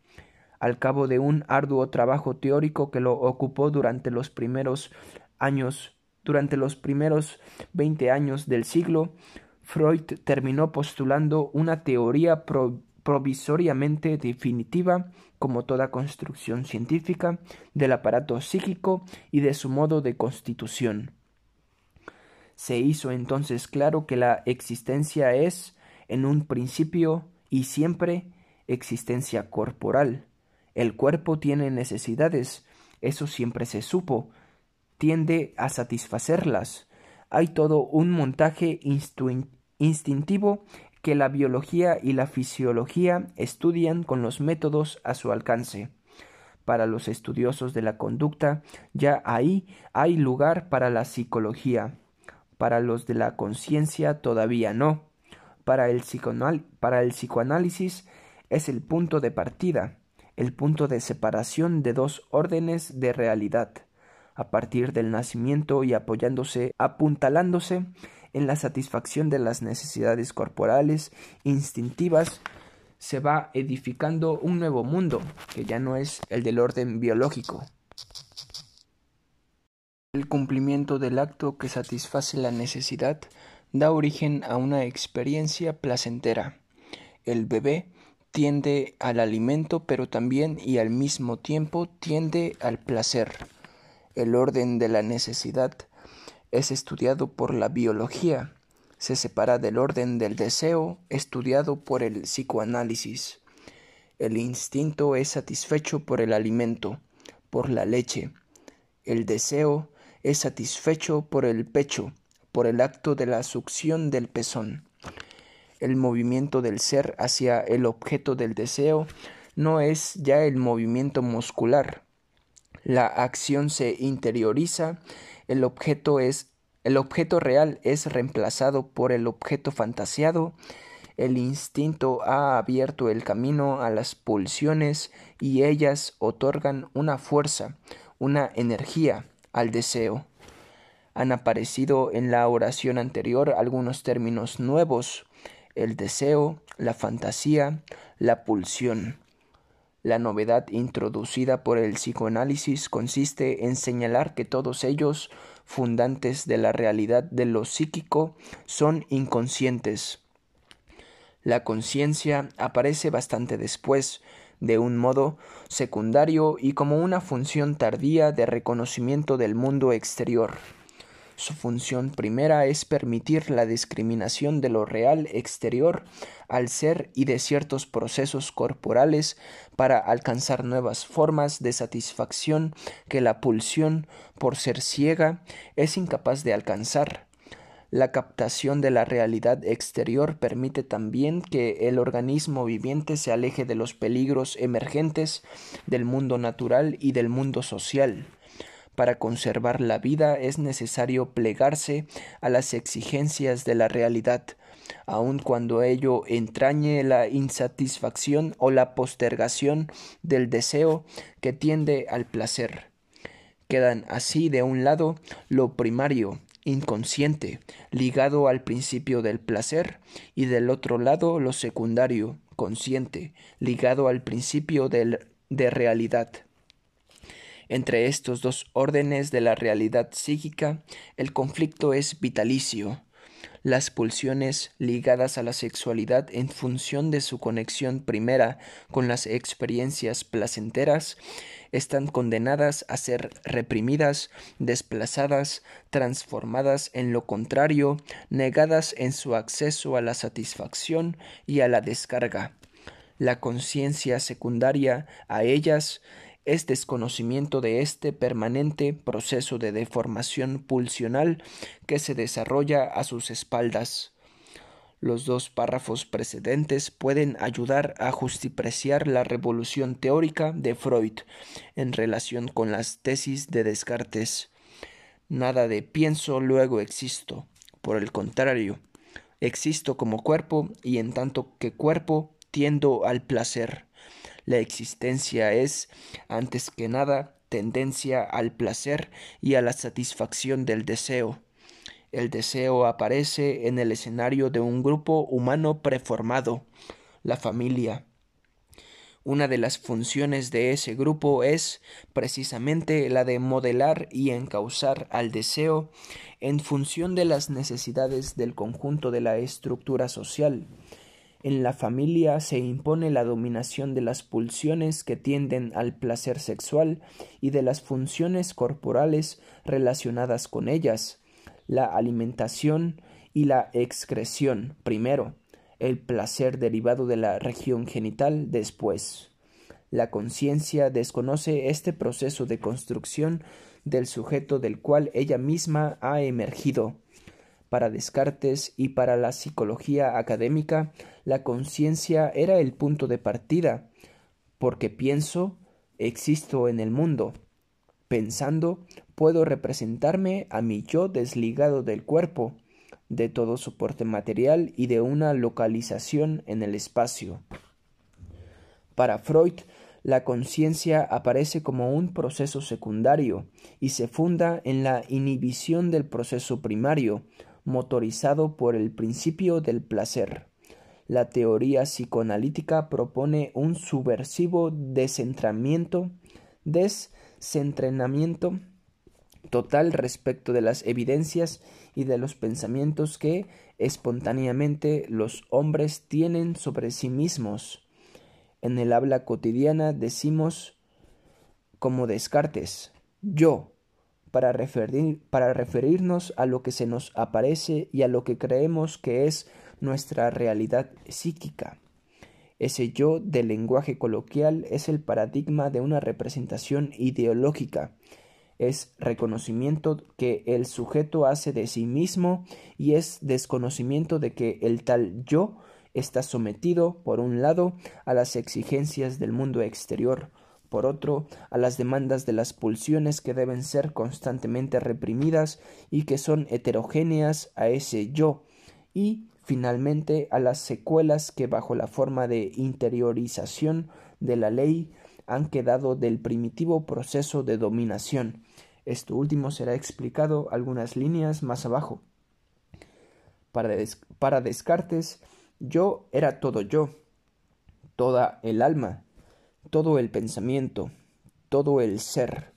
Al cabo de un arduo trabajo teórico que lo ocupó durante los primeros años, durante los primeros veinte años del siglo, Freud terminó postulando una teoría provisoriamente definitiva, como toda construcción científica, del aparato psíquico y de su modo de constitución. Se hizo entonces claro que la existencia es, en un principio y siempre, existencia corporal. El cuerpo tiene necesidades, eso siempre se supo, tiende a satisfacerlas. Hay todo un montaje instintivo que la biología y la fisiología estudian con los métodos a su alcance. Para los estudiosos de la conducta, ya ahí hay lugar para la psicología. Para los de la conciencia todavía no. Para el, para el psicoanálisis es el punto de partida, el punto de separación de dos órdenes de realidad a partir del nacimiento y apoyándose, apuntalándose en la satisfacción de las necesidades corporales instintivas, se va edificando un nuevo mundo, que ya no es el del orden biológico. El cumplimiento del acto que satisface la necesidad da origen a una experiencia placentera. El bebé tiende al alimento, pero también y al mismo tiempo tiende al placer el orden de la necesidad es estudiado por la biología, se separa del orden del deseo estudiado por el psicoanálisis. El instinto es satisfecho por el alimento, por la leche. El deseo es satisfecho por el pecho, por el acto de la succión del pezón. El movimiento del ser hacia el objeto del deseo no es ya el movimiento muscular, la acción se interioriza, el objeto es El objeto real es reemplazado por el objeto fantaseado. El instinto ha abierto el camino a las pulsiones y ellas otorgan una fuerza, una energía al deseo. Han aparecido en la oración anterior algunos términos nuevos, el deseo, la fantasía, la pulsión. La novedad introducida por el psicoanálisis consiste en señalar que todos ellos, fundantes de la realidad de lo psíquico, son inconscientes. La conciencia aparece bastante después, de un modo secundario y como una función tardía de reconocimiento del mundo exterior. Su función primera es permitir la discriminación de lo real exterior al ser y de ciertos procesos corporales para alcanzar nuevas formas de satisfacción que la pulsión, por ser ciega, es incapaz de alcanzar. La captación de la realidad exterior permite también que el organismo viviente se aleje de los peligros emergentes del mundo natural y del mundo social. Para conservar la vida es necesario plegarse a las exigencias de la realidad, aun cuando ello entrañe la insatisfacción o la postergación del deseo que tiende al placer. Quedan así de un lado lo primario, inconsciente, ligado al principio del placer, y del otro lado lo secundario, consciente, ligado al principio de realidad. Entre estos dos órdenes de la realidad psíquica, el conflicto es vitalicio. Las pulsiones ligadas a la sexualidad en función de su conexión primera con las experiencias placenteras están condenadas a ser reprimidas, desplazadas, transformadas en lo contrario, negadas en su acceso a la satisfacción y a la descarga. La conciencia secundaria a ellas es desconocimiento de este permanente proceso de deformación pulsional que se desarrolla a sus espaldas. Los dos párrafos precedentes pueden ayudar a justipreciar la revolución teórica de Freud en relación con las tesis de Descartes. Nada de pienso luego existo. Por el contrario, existo como cuerpo y en tanto que cuerpo tiendo al placer. La existencia es, antes que nada, tendencia al placer y a la satisfacción del deseo. El deseo aparece en el escenario de un grupo humano preformado, la familia. Una de las funciones de ese grupo es precisamente la de modelar y encauzar al deseo en función de las necesidades del conjunto de la estructura social. En la familia se impone la dominación de las pulsiones que tienden al placer sexual y de las funciones corporales relacionadas con ellas, la alimentación y la excreción primero, el placer derivado de la región genital después. La conciencia desconoce este proceso de construcción del sujeto del cual ella misma ha emergido para Descartes y para la psicología académica, la conciencia era el punto de partida, porque pienso, existo en el mundo. Pensando, puedo representarme a mi yo desligado del cuerpo, de todo soporte material y de una localización en el espacio. Para Freud, la conciencia aparece como un proceso secundario y se funda en la inhibición del proceso primario, motorizado por el principio del placer. La teoría psicoanalítica propone un subversivo descentramiento, desentrenamiento total respecto de las evidencias y de los pensamientos que espontáneamente los hombres tienen sobre sí mismos. En el habla cotidiana decimos como Descartes, yo, para, referir, para referirnos a lo que se nos aparece y a lo que creemos que es nuestra realidad psíquica. Ese yo del lenguaje coloquial es el paradigma de una representación ideológica, es reconocimiento que el sujeto hace de sí mismo y es desconocimiento de que el tal yo está sometido, por un lado, a las exigencias del mundo exterior, por otro, a las demandas de las pulsiones que deben ser constantemente reprimidas y que son heterogéneas a ese yo, y finalmente a las secuelas que bajo la forma de interiorización de la ley han quedado del primitivo proceso de dominación. Esto último será explicado algunas líneas más abajo. Para, Descartes, yo era todo yo, toda el alma, todo el pensamiento, todo el ser.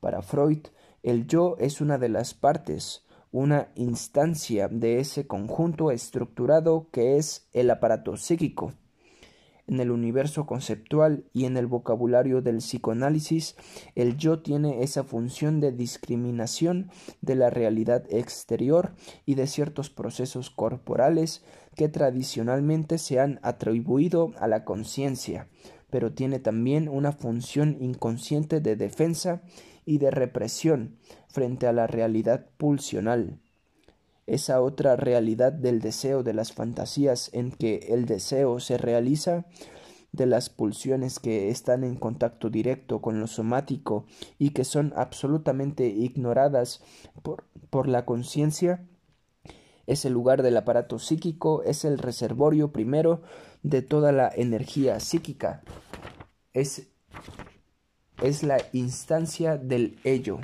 Para Freud, el yo es una de las partes, una instancia de ese conjunto estructurado que es el aparato psíquico. En el universo conceptual y en el vocabulario del psicoanálisis, el yo tiene esa función de discriminación de la realidad exterior y de ciertos procesos corporales que tradicionalmente se han atribuido a la conciencia, pero tiene también una función inconsciente de defensa y de represión frente a la realidad pulsional. Esa otra realidad del deseo de las fantasías en que el deseo se realiza, de las pulsiones que están en contacto directo con lo somático y que son absolutamente ignoradas por, por la conciencia, es el lugar del aparato psíquico, es el reservorio primero de toda la energía psíquica, es, es la instancia del ello.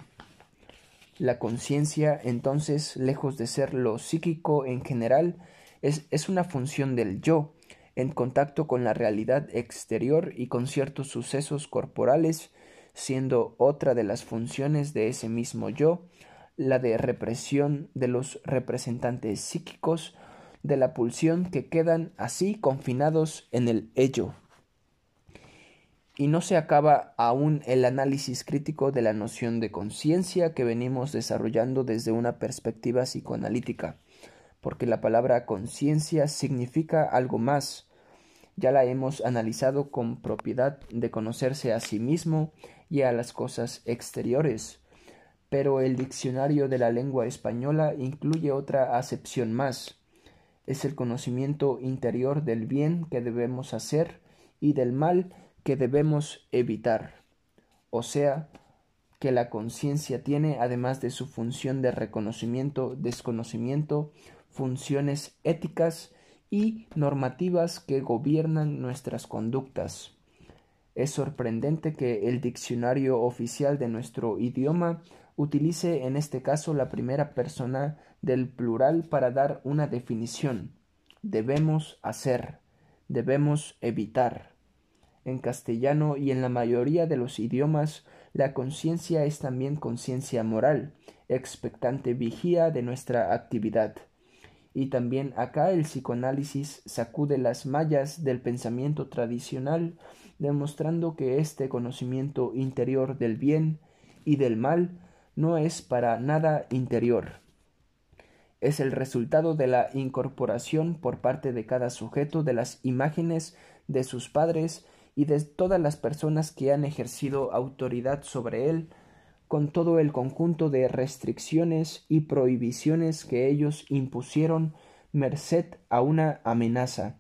La conciencia, entonces, lejos de ser lo psíquico en general, es, es una función del yo, en contacto con la realidad exterior y con ciertos sucesos corporales, siendo otra de las funciones de ese mismo yo, la de represión de los representantes psíquicos de la pulsión que quedan así confinados en el ello y no se acaba aún el análisis crítico de la noción de conciencia que venimos desarrollando desde una perspectiva psicoanalítica, porque la palabra conciencia significa algo más. Ya la hemos analizado con propiedad de conocerse a sí mismo y a las cosas exteriores, pero el diccionario de la lengua española incluye otra acepción más. Es el conocimiento interior del bien que debemos hacer y del mal que debemos evitar, o sea, que la conciencia tiene, además de su función de reconocimiento, desconocimiento, funciones éticas y normativas que gobiernan nuestras conductas. Es sorprendente que el diccionario oficial de nuestro idioma utilice en este caso la primera persona del plural para dar una definición. Debemos hacer, debemos evitar. En castellano y en la mayoría de los idiomas, la conciencia es también conciencia moral, expectante vigía de nuestra actividad. Y también acá el psicoanálisis sacude las mallas del pensamiento tradicional, demostrando que este conocimiento interior del bien y del mal no es para nada interior. Es el resultado de la incorporación por parte de cada sujeto de las imágenes de sus padres y de todas las personas que han ejercido autoridad sobre él, con todo el conjunto de restricciones y prohibiciones que ellos impusieron merced a una amenaza,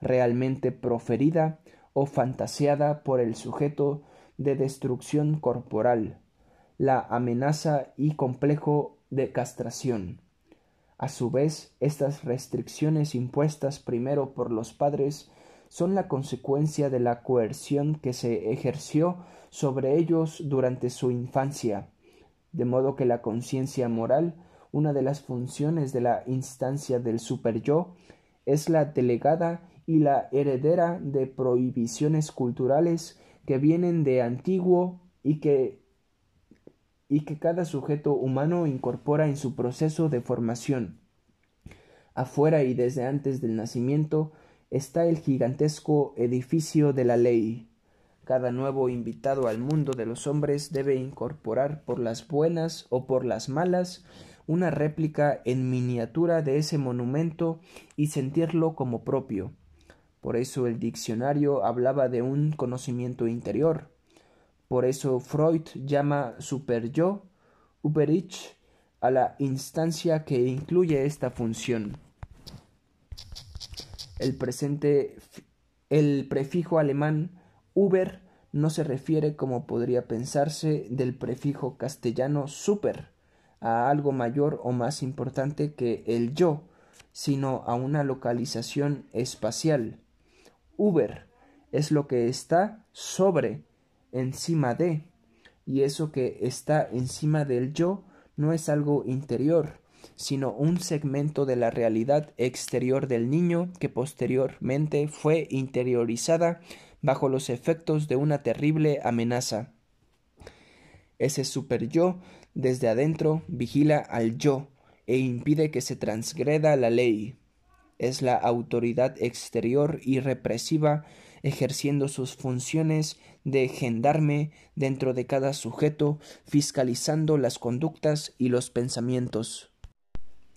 realmente proferida o fantaseada por el sujeto de destrucción corporal, la amenaza y complejo de castración. A su vez, estas restricciones impuestas primero por los padres son la consecuencia de la coerción que se ejerció sobre ellos durante su infancia, de modo que la conciencia moral, una de las funciones de la instancia del superyo, es la delegada y la heredera de prohibiciones culturales que vienen de antiguo y que y que cada sujeto humano incorpora en su proceso de formación. Afuera y desde antes del nacimiento, está el gigantesco edificio de la ley. Cada nuevo invitado al mundo de los hombres debe incorporar por las buenas o por las malas una réplica en miniatura de ese monumento y sentirlo como propio. Por eso el diccionario hablaba de un conocimiento interior. Por eso Freud llama super yo, Uberich, a la instancia que incluye esta función. El presente, el prefijo alemán Uber no se refiere, como podría pensarse, del prefijo castellano super a algo mayor o más importante que el yo, sino a una localización espacial. Uber es lo que está sobre, encima de, y eso que está encima del yo no es algo interior, sino un segmento de la realidad exterior del niño que posteriormente fue interiorizada bajo los efectos de una terrible amenaza. Ese super yo desde adentro vigila al yo e impide que se transgreda la ley. Es la autoridad exterior y represiva ejerciendo sus funciones de gendarme dentro de cada sujeto, fiscalizando las conductas y los pensamientos.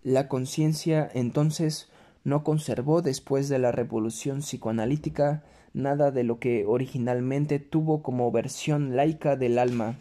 La conciencia, entonces, no conservó después de la revolución psicoanalítica nada de lo que originalmente tuvo como versión laica del alma.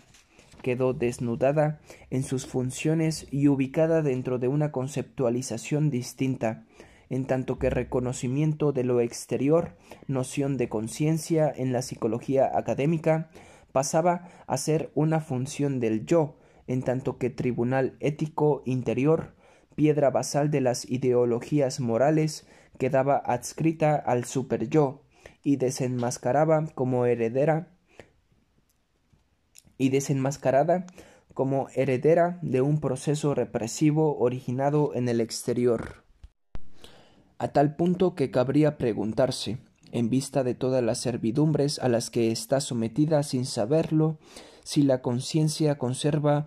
Quedó desnudada en sus funciones y ubicada dentro de una conceptualización distinta, en tanto que reconocimiento de lo exterior, noción de conciencia en la psicología académica, pasaba a ser una función del yo, en tanto que tribunal ético interior, piedra basal de las ideologías morales, quedaba adscrita al superyo y desenmascaraba como heredera y desenmascarada como heredera de un proceso represivo originado en el exterior. A tal punto que cabría preguntarse, en vista de todas las servidumbres a las que está sometida sin saberlo, si la conciencia conserva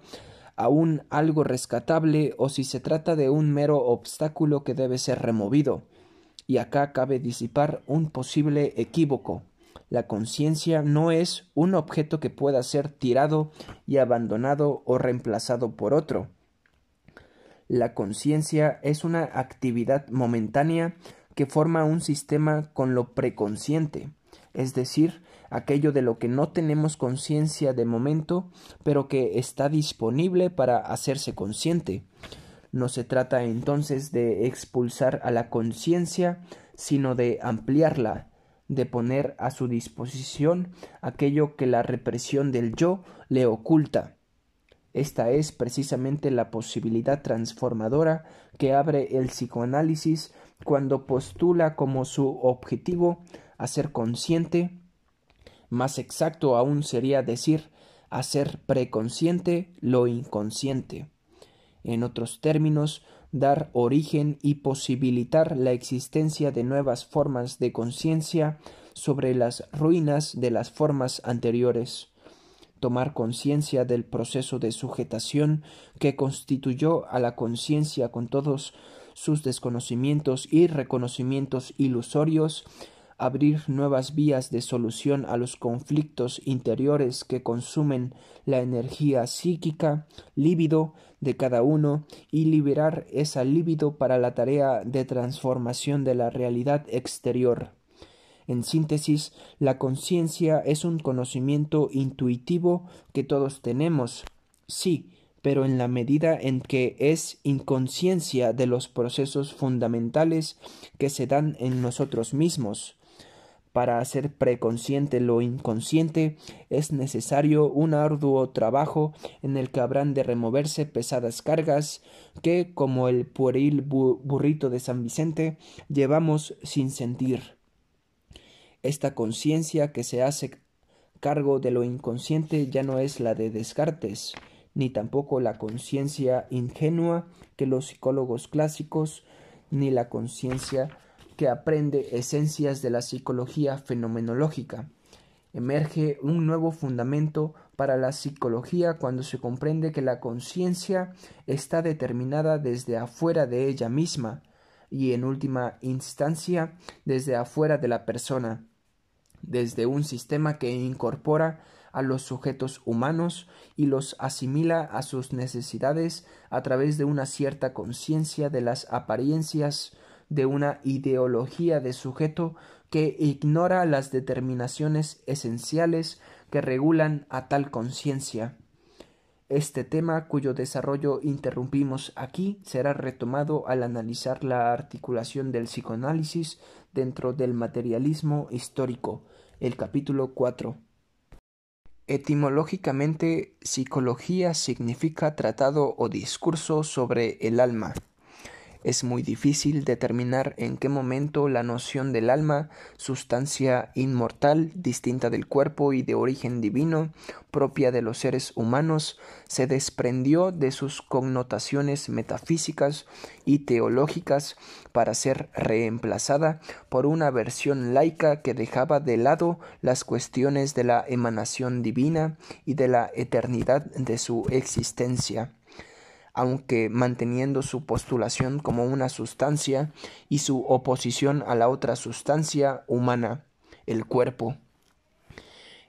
aún algo rescatable o si se trata de un mero obstáculo que debe ser removido. Y acá cabe disipar un posible equívoco. La conciencia no es un objeto que pueda ser tirado y abandonado o reemplazado por otro. La conciencia es una actividad momentánea que forma un sistema con lo preconsciente, es decir, aquello de lo que no tenemos conciencia de momento, pero que está disponible para hacerse consciente. No se trata entonces de expulsar a la conciencia, sino de ampliarla, de poner a su disposición aquello que la represión del yo le oculta. Esta es precisamente la posibilidad transformadora que abre el psicoanálisis cuando postula como su objetivo hacer consciente más exacto aún sería decir hacer preconsciente lo inconsciente. En otros términos, dar origen y posibilitar la existencia de nuevas formas de conciencia sobre las ruinas de las formas anteriores. Tomar conciencia del proceso de sujetación que constituyó a la conciencia con todos sus desconocimientos y reconocimientos ilusorios abrir nuevas vías de solución a los conflictos interiores que consumen la energía psíquica, líbido de cada uno y liberar esa líbido para la tarea de transformación de la realidad exterior. En síntesis, la conciencia es un conocimiento intuitivo que todos tenemos, sí, pero en la medida en que es inconsciencia de los procesos fundamentales que se dan en nosotros mismos. Para hacer preconsciente lo inconsciente es necesario un arduo trabajo en el que habrán de removerse pesadas cargas que, como el pueril burrito de San Vicente, llevamos sin sentir. Esta conciencia que se hace cargo de lo inconsciente ya no es la de Descartes, ni tampoco la conciencia ingenua que los psicólogos clásicos, ni la conciencia que aprende esencias de la psicología fenomenológica. Emerge un nuevo fundamento para la psicología cuando se comprende que la conciencia está determinada desde afuera de ella misma y en última instancia desde afuera de la persona, desde un sistema que incorpora a los sujetos humanos y los asimila a sus necesidades a través de una cierta conciencia de las apariencias de una ideología de sujeto que ignora las determinaciones esenciales que regulan a tal conciencia. Este tema, cuyo desarrollo interrumpimos aquí, será retomado al analizar la articulación del psicoanálisis dentro del materialismo histórico, el capítulo 4. Etimológicamente, psicología significa tratado o discurso sobre el alma. Es muy difícil determinar en qué momento la noción del alma, sustancia inmortal, distinta del cuerpo y de origen divino, propia de los seres humanos, se desprendió de sus connotaciones metafísicas y teológicas para ser reemplazada por una versión laica que dejaba de lado las cuestiones de la emanación divina y de la eternidad de su existencia aunque manteniendo su postulación como una sustancia y su oposición a la otra sustancia humana, el cuerpo.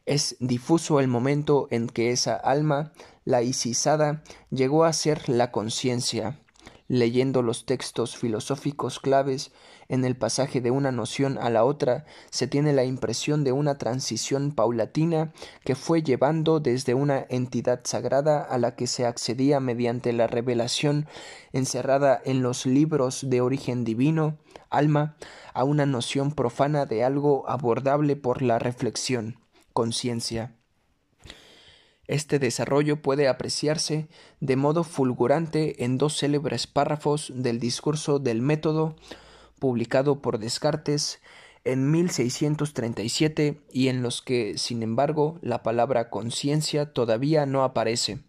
Es difuso el momento en que esa alma laicizada llegó a ser la conciencia, leyendo los textos filosóficos claves en el pasaje de una noción a la otra, se tiene la impresión de una transición paulatina que fue llevando desde una entidad sagrada a la que se accedía mediante la revelación encerrada en los libros de origen divino, alma, a una noción profana de algo abordable por la reflexión, conciencia. Este desarrollo puede apreciarse de modo fulgurante en dos célebres párrafos del discurso del método publicado por Descartes en 1637 y en los que, sin embargo, la palabra conciencia todavía no aparece.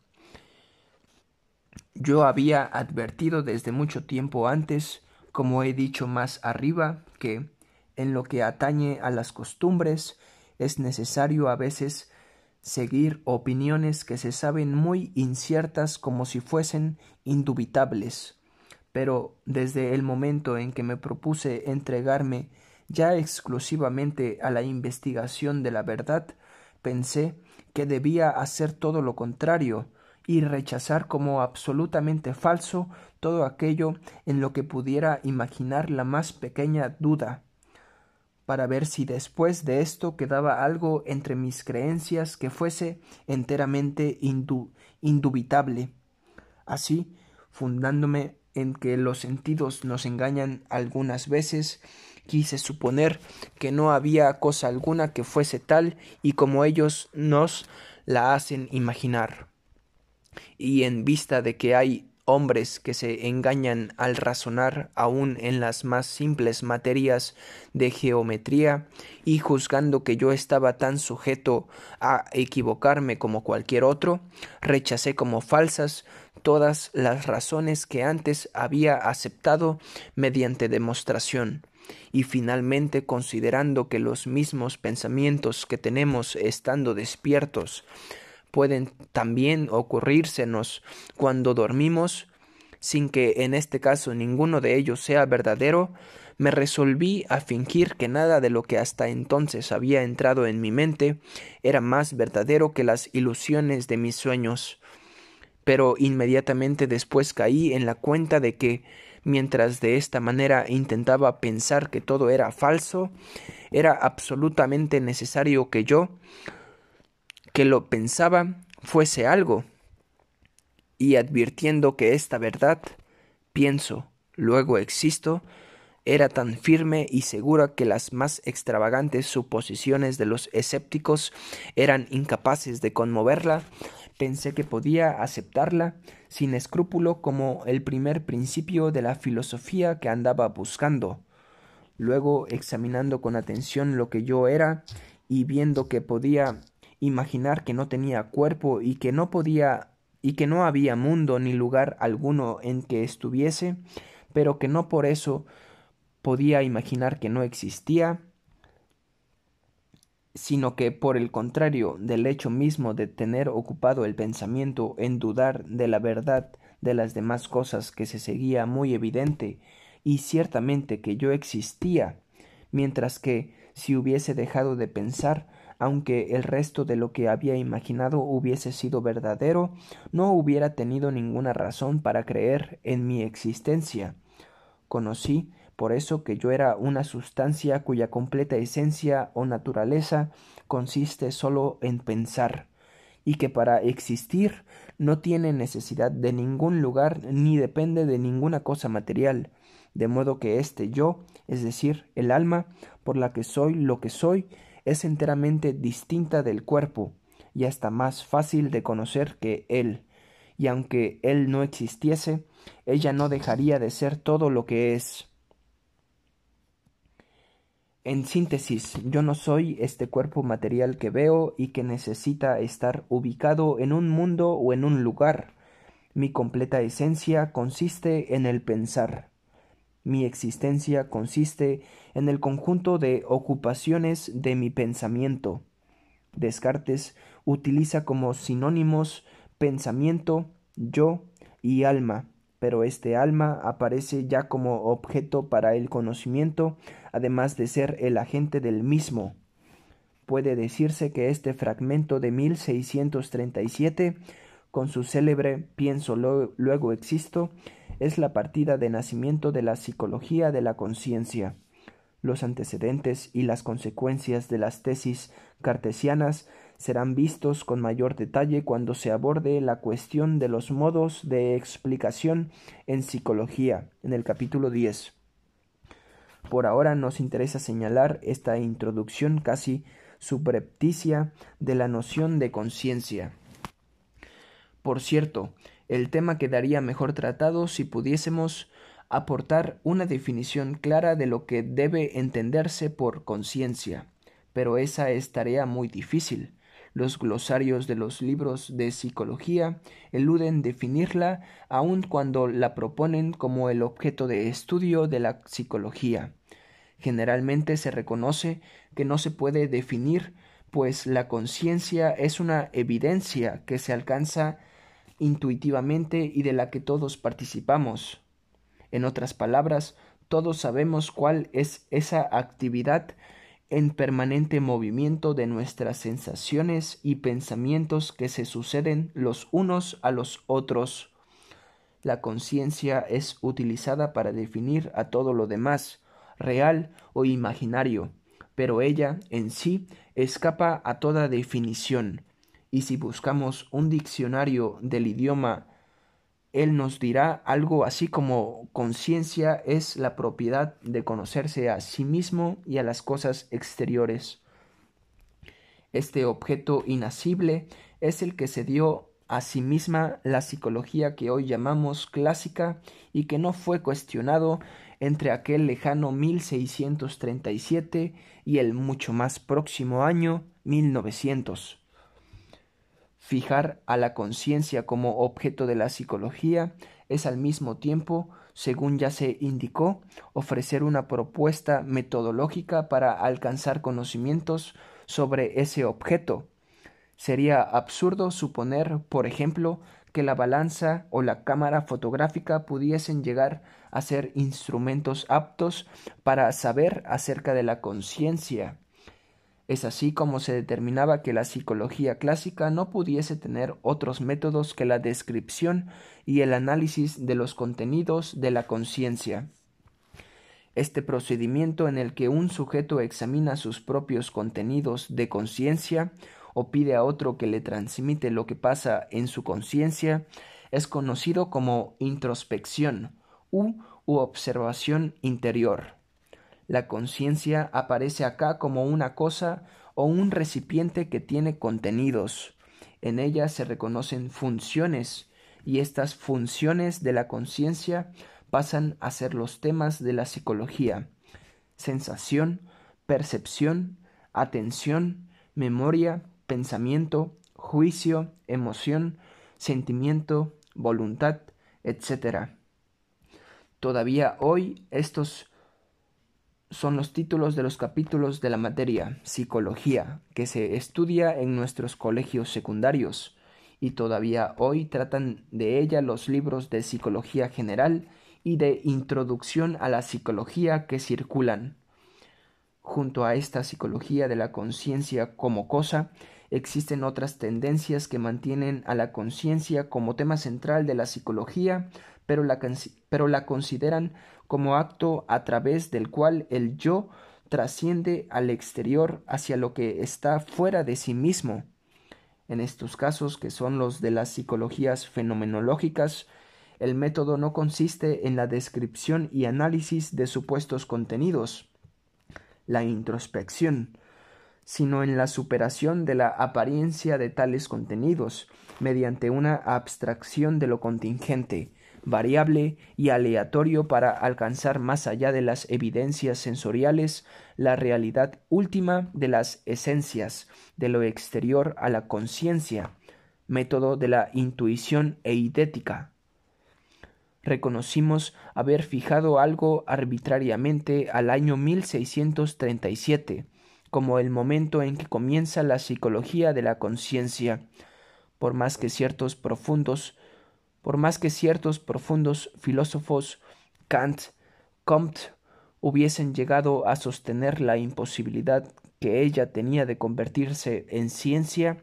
Yo había advertido desde mucho tiempo antes, como he dicho más arriba, que, en lo que atañe a las costumbres, es necesario a veces seguir opiniones que se saben muy inciertas como si fuesen indubitables pero desde el momento en que me propuse entregarme ya exclusivamente a la investigación de la verdad, pensé que debía hacer todo lo contrario y rechazar como absolutamente falso todo aquello en lo que pudiera imaginar la más pequeña duda, para ver si después de esto quedaba algo entre mis creencias que fuese enteramente indubitable. Así, fundándome en que los sentidos nos engañan algunas veces, quise suponer que no había cosa alguna que fuese tal y como ellos nos la hacen imaginar. Y en vista de que hay hombres que se engañan al razonar aun en las más simples materias de geometría, y juzgando que yo estaba tan sujeto a equivocarme como cualquier otro, rechacé como falsas todas las razones que antes había aceptado mediante demostración, y finalmente considerando que los mismos pensamientos que tenemos estando despiertos pueden también ocurrírsenos cuando dormimos, sin que en este caso ninguno de ellos sea verdadero, me resolví a fingir que nada de lo que hasta entonces había entrado en mi mente era más verdadero que las ilusiones de mis sueños. Pero inmediatamente después caí en la cuenta de que, mientras de esta manera intentaba pensar que todo era falso, era absolutamente necesario que yo, que lo pensaba fuese algo, y advirtiendo que esta verdad, pienso, luego existo, era tan firme y segura que las más extravagantes suposiciones de los escépticos eran incapaces de conmoverla, pensé que podía aceptarla sin escrúpulo como el primer principio de la filosofía que andaba buscando. Luego, examinando con atención lo que yo era, y viendo que podía imaginar que no tenía cuerpo y que no podía y que no había mundo ni lugar alguno en que estuviese, pero que no por eso podía imaginar que no existía, sino que por el contrario del hecho mismo de tener ocupado el pensamiento en dudar de la verdad de las demás cosas que se seguía muy evidente y ciertamente que yo existía, mientras que si hubiese dejado de pensar aunque el resto de lo que había imaginado hubiese sido verdadero, no hubiera tenido ninguna razón para creer en mi existencia. Conocí, por eso, que yo era una sustancia cuya completa esencia o naturaleza consiste sólo en pensar, y que para existir no tiene necesidad de ningún lugar ni depende de ninguna cosa material, de modo que este yo, es decir, el alma, por la que soy lo que soy, es enteramente distinta del cuerpo, y hasta más fácil de conocer que él, y aunque él no existiese, ella no dejaría de ser todo lo que es. En síntesis, yo no soy este cuerpo material que veo y que necesita estar ubicado en un mundo o en un lugar. Mi completa esencia consiste en el pensar. Mi existencia consiste en el conjunto de ocupaciones de mi pensamiento. Descartes utiliza como sinónimos pensamiento, yo y alma, pero este alma aparece ya como objeto para el conocimiento, además de ser el agente del mismo. Puede decirse que este fragmento de 1637, con su célebre pienso luego existo, es la partida de nacimiento de la psicología de la conciencia. Los antecedentes y las consecuencias de las tesis cartesianas serán vistos con mayor detalle cuando se aborde la cuestión de los modos de explicación en psicología, en el capítulo 10. Por ahora nos interesa señalar esta introducción casi subrepticia de la noción de conciencia. Por cierto, el tema quedaría mejor tratado si pudiésemos aportar una definición clara de lo que debe entenderse por conciencia, pero esa es tarea muy difícil. Los glosarios de los libros de psicología eluden definirla aun cuando la proponen como el objeto de estudio de la psicología. Generalmente se reconoce que no se puede definir, pues la conciencia es una evidencia que se alcanza intuitivamente y de la que todos participamos. En otras palabras, todos sabemos cuál es esa actividad en permanente movimiento de nuestras sensaciones y pensamientos que se suceden los unos a los otros. La conciencia es utilizada para definir a todo lo demás, real o imaginario, pero ella en sí escapa a toda definición, y si buscamos un diccionario del idioma, él nos dirá algo así como conciencia es la propiedad de conocerse a sí mismo y a las cosas exteriores. Este objeto inasible es el que se dio a sí misma la psicología que hoy llamamos clásica y que no fue cuestionado entre aquel lejano 1637 y el mucho más próximo año 1900. Fijar a la conciencia como objeto de la psicología es al mismo tiempo, según ya se indicó, ofrecer una propuesta metodológica para alcanzar conocimientos sobre ese objeto. Sería absurdo suponer, por ejemplo, que la balanza o la cámara fotográfica pudiesen llegar a ser instrumentos aptos para saber acerca de la conciencia es así como se determinaba que la psicología clásica no pudiese tener otros métodos que la descripción y el análisis de los contenidos de la conciencia. Este procedimiento en el que un sujeto examina sus propios contenidos de conciencia o pide a otro que le transmite lo que pasa en su conciencia es conocido como introspección u, observación interior. La conciencia aparece acá como una cosa o un recipiente que tiene contenidos. En ella se reconocen funciones y estas funciones de la conciencia pasan a ser los temas de la psicología. Sensación, percepción, atención, memoria, pensamiento, juicio, emoción, sentimiento, voluntad, etc. Todavía hoy estos son los títulos de los capítulos de la materia Psicología que se estudia en nuestros colegios secundarios y todavía hoy tratan de ella los libros de Psicología General y de Introducción a la Psicología que circulan. Junto a esta psicología de la conciencia como cosa, existen otras tendencias que mantienen a la conciencia como tema central de la psicología, pero la, pero la consideran como acto a través del cual el yo trasciende al exterior hacia lo que está fuera de sí mismo. En estos casos, que son los de las psicologías fenomenológicas, el método no consiste en la descripción y análisis de supuestos contenidos, la introspección, sino en la superación de la apariencia de tales contenidos, mediante una abstracción de lo contingente, variable y aleatorio para alcanzar más allá de las evidencias sensoriales la realidad última de las esencias, de lo exterior a la conciencia, método de la intuición eidética. Reconocimos haber fijado algo arbitrariamente al año 1637, como el momento en que comienza la psicología de la conciencia, por más que ciertos profundos, por más que ciertos profundos filósofos Kant, Comte hubiesen llegado a sostener la imposibilidad que ella tenía de convertirse en ciencia,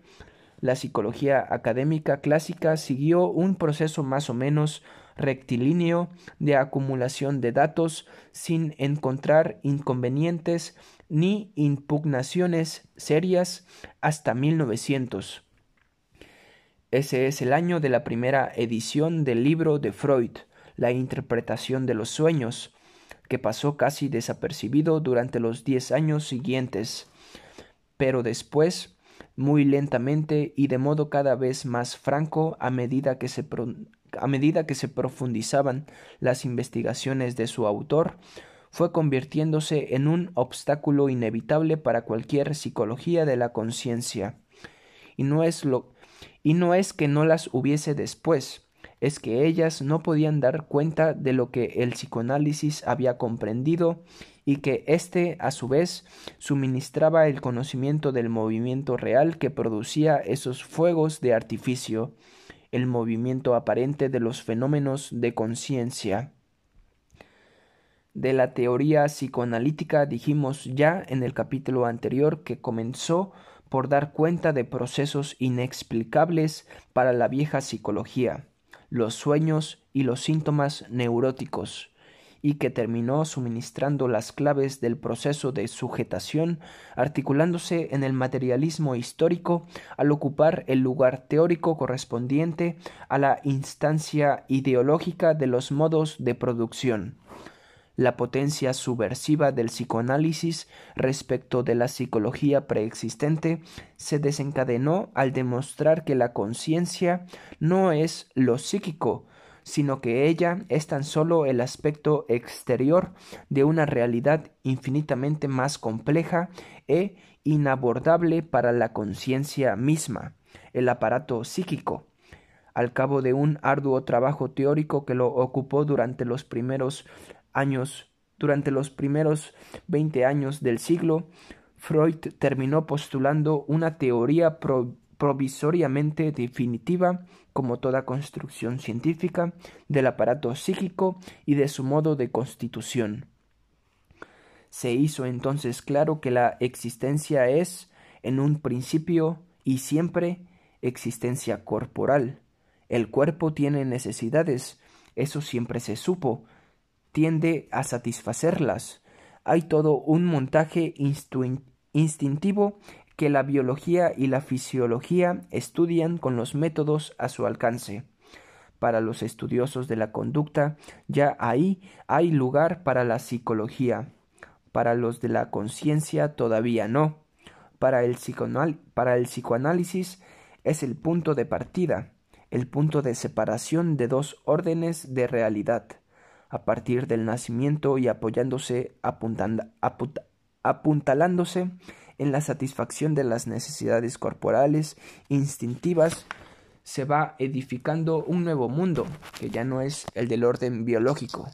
la psicología académica clásica siguió un proceso más o menos rectilíneo de acumulación de datos sin encontrar inconvenientes ni impugnaciones serias hasta 1900. Ese es el año de la primera edición del libro de Freud, La interpretación de los sueños, que pasó casi desapercibido durante los diez años siguientes. Pero después, muy lentamente y de modo cada vez más franco a medida que se, a medida que se profundizaban las investigaciones de su autor, fue convirtiéndose en un obstáculo inevitable para cualquier psicología de la conciencia. Y no es y no es que no las hubiese después, es que ellas no podían dar cuenta de lo que el psicoanálisis había comprendido y que éste, a su vez, suministraba el conocimiento del movimiento real que producía esos fuegos de artificio, el movimiento aparente de los fenómenos de conciencia. De la teoría psicoanalítica dijimos ya en el capítulo anterior que comenzó por dar cuenta de procesos inexplicables para la vieja psicología, los sueños y los síntomas neuróticos, y que terminó suministrando las claves del proceso de sujetación, articulándose en el materialismo histórico al ocupar el lugar teórico correspondiente a la instancia ideológica de los modos de producción la potencia subversiva del psicoanálisis respecto de la psicología preexistente se desencadenó al demostrar que la conciencia no es lo psíquico, sino que ella es tan solo el aspecto exterior de una realidad infinitamente más compleja e inabordable para la conciencia misma, el aparato psíquico. Al cabo de un arduo trabajo teórico que lo ocupó durante los primeros años, durante los primeros veinte años del siglo, Freud terminó postulando una teoría provisoriamente definitiva, como toda construcción científica, del aparato psíquico y de su modo de constitución. Se hizo entonces claro que la existencia es, en un principio y siempre, existencia corporal. El cuerpo tiene necesidades, eso siempre se supo, tiende a satisfacerlas. Hay todo un montaje instintivo que la biología y la fisiología estudian con los métodos a su alcance. Para los estudiosos de la conducta, ya ahí hay lugar para la psicología. Para los de la conciencia todavía no. Para el, para el psicoanálisis es el punto de partida, el punto de separación de dos órdenes de realidad a partir del nacimiento y apoyándose, apuntalándose en la satisfacción de las necesidades corporales instintivas, se va edificando un nuevo mundo, que ya no es el del orden biológico,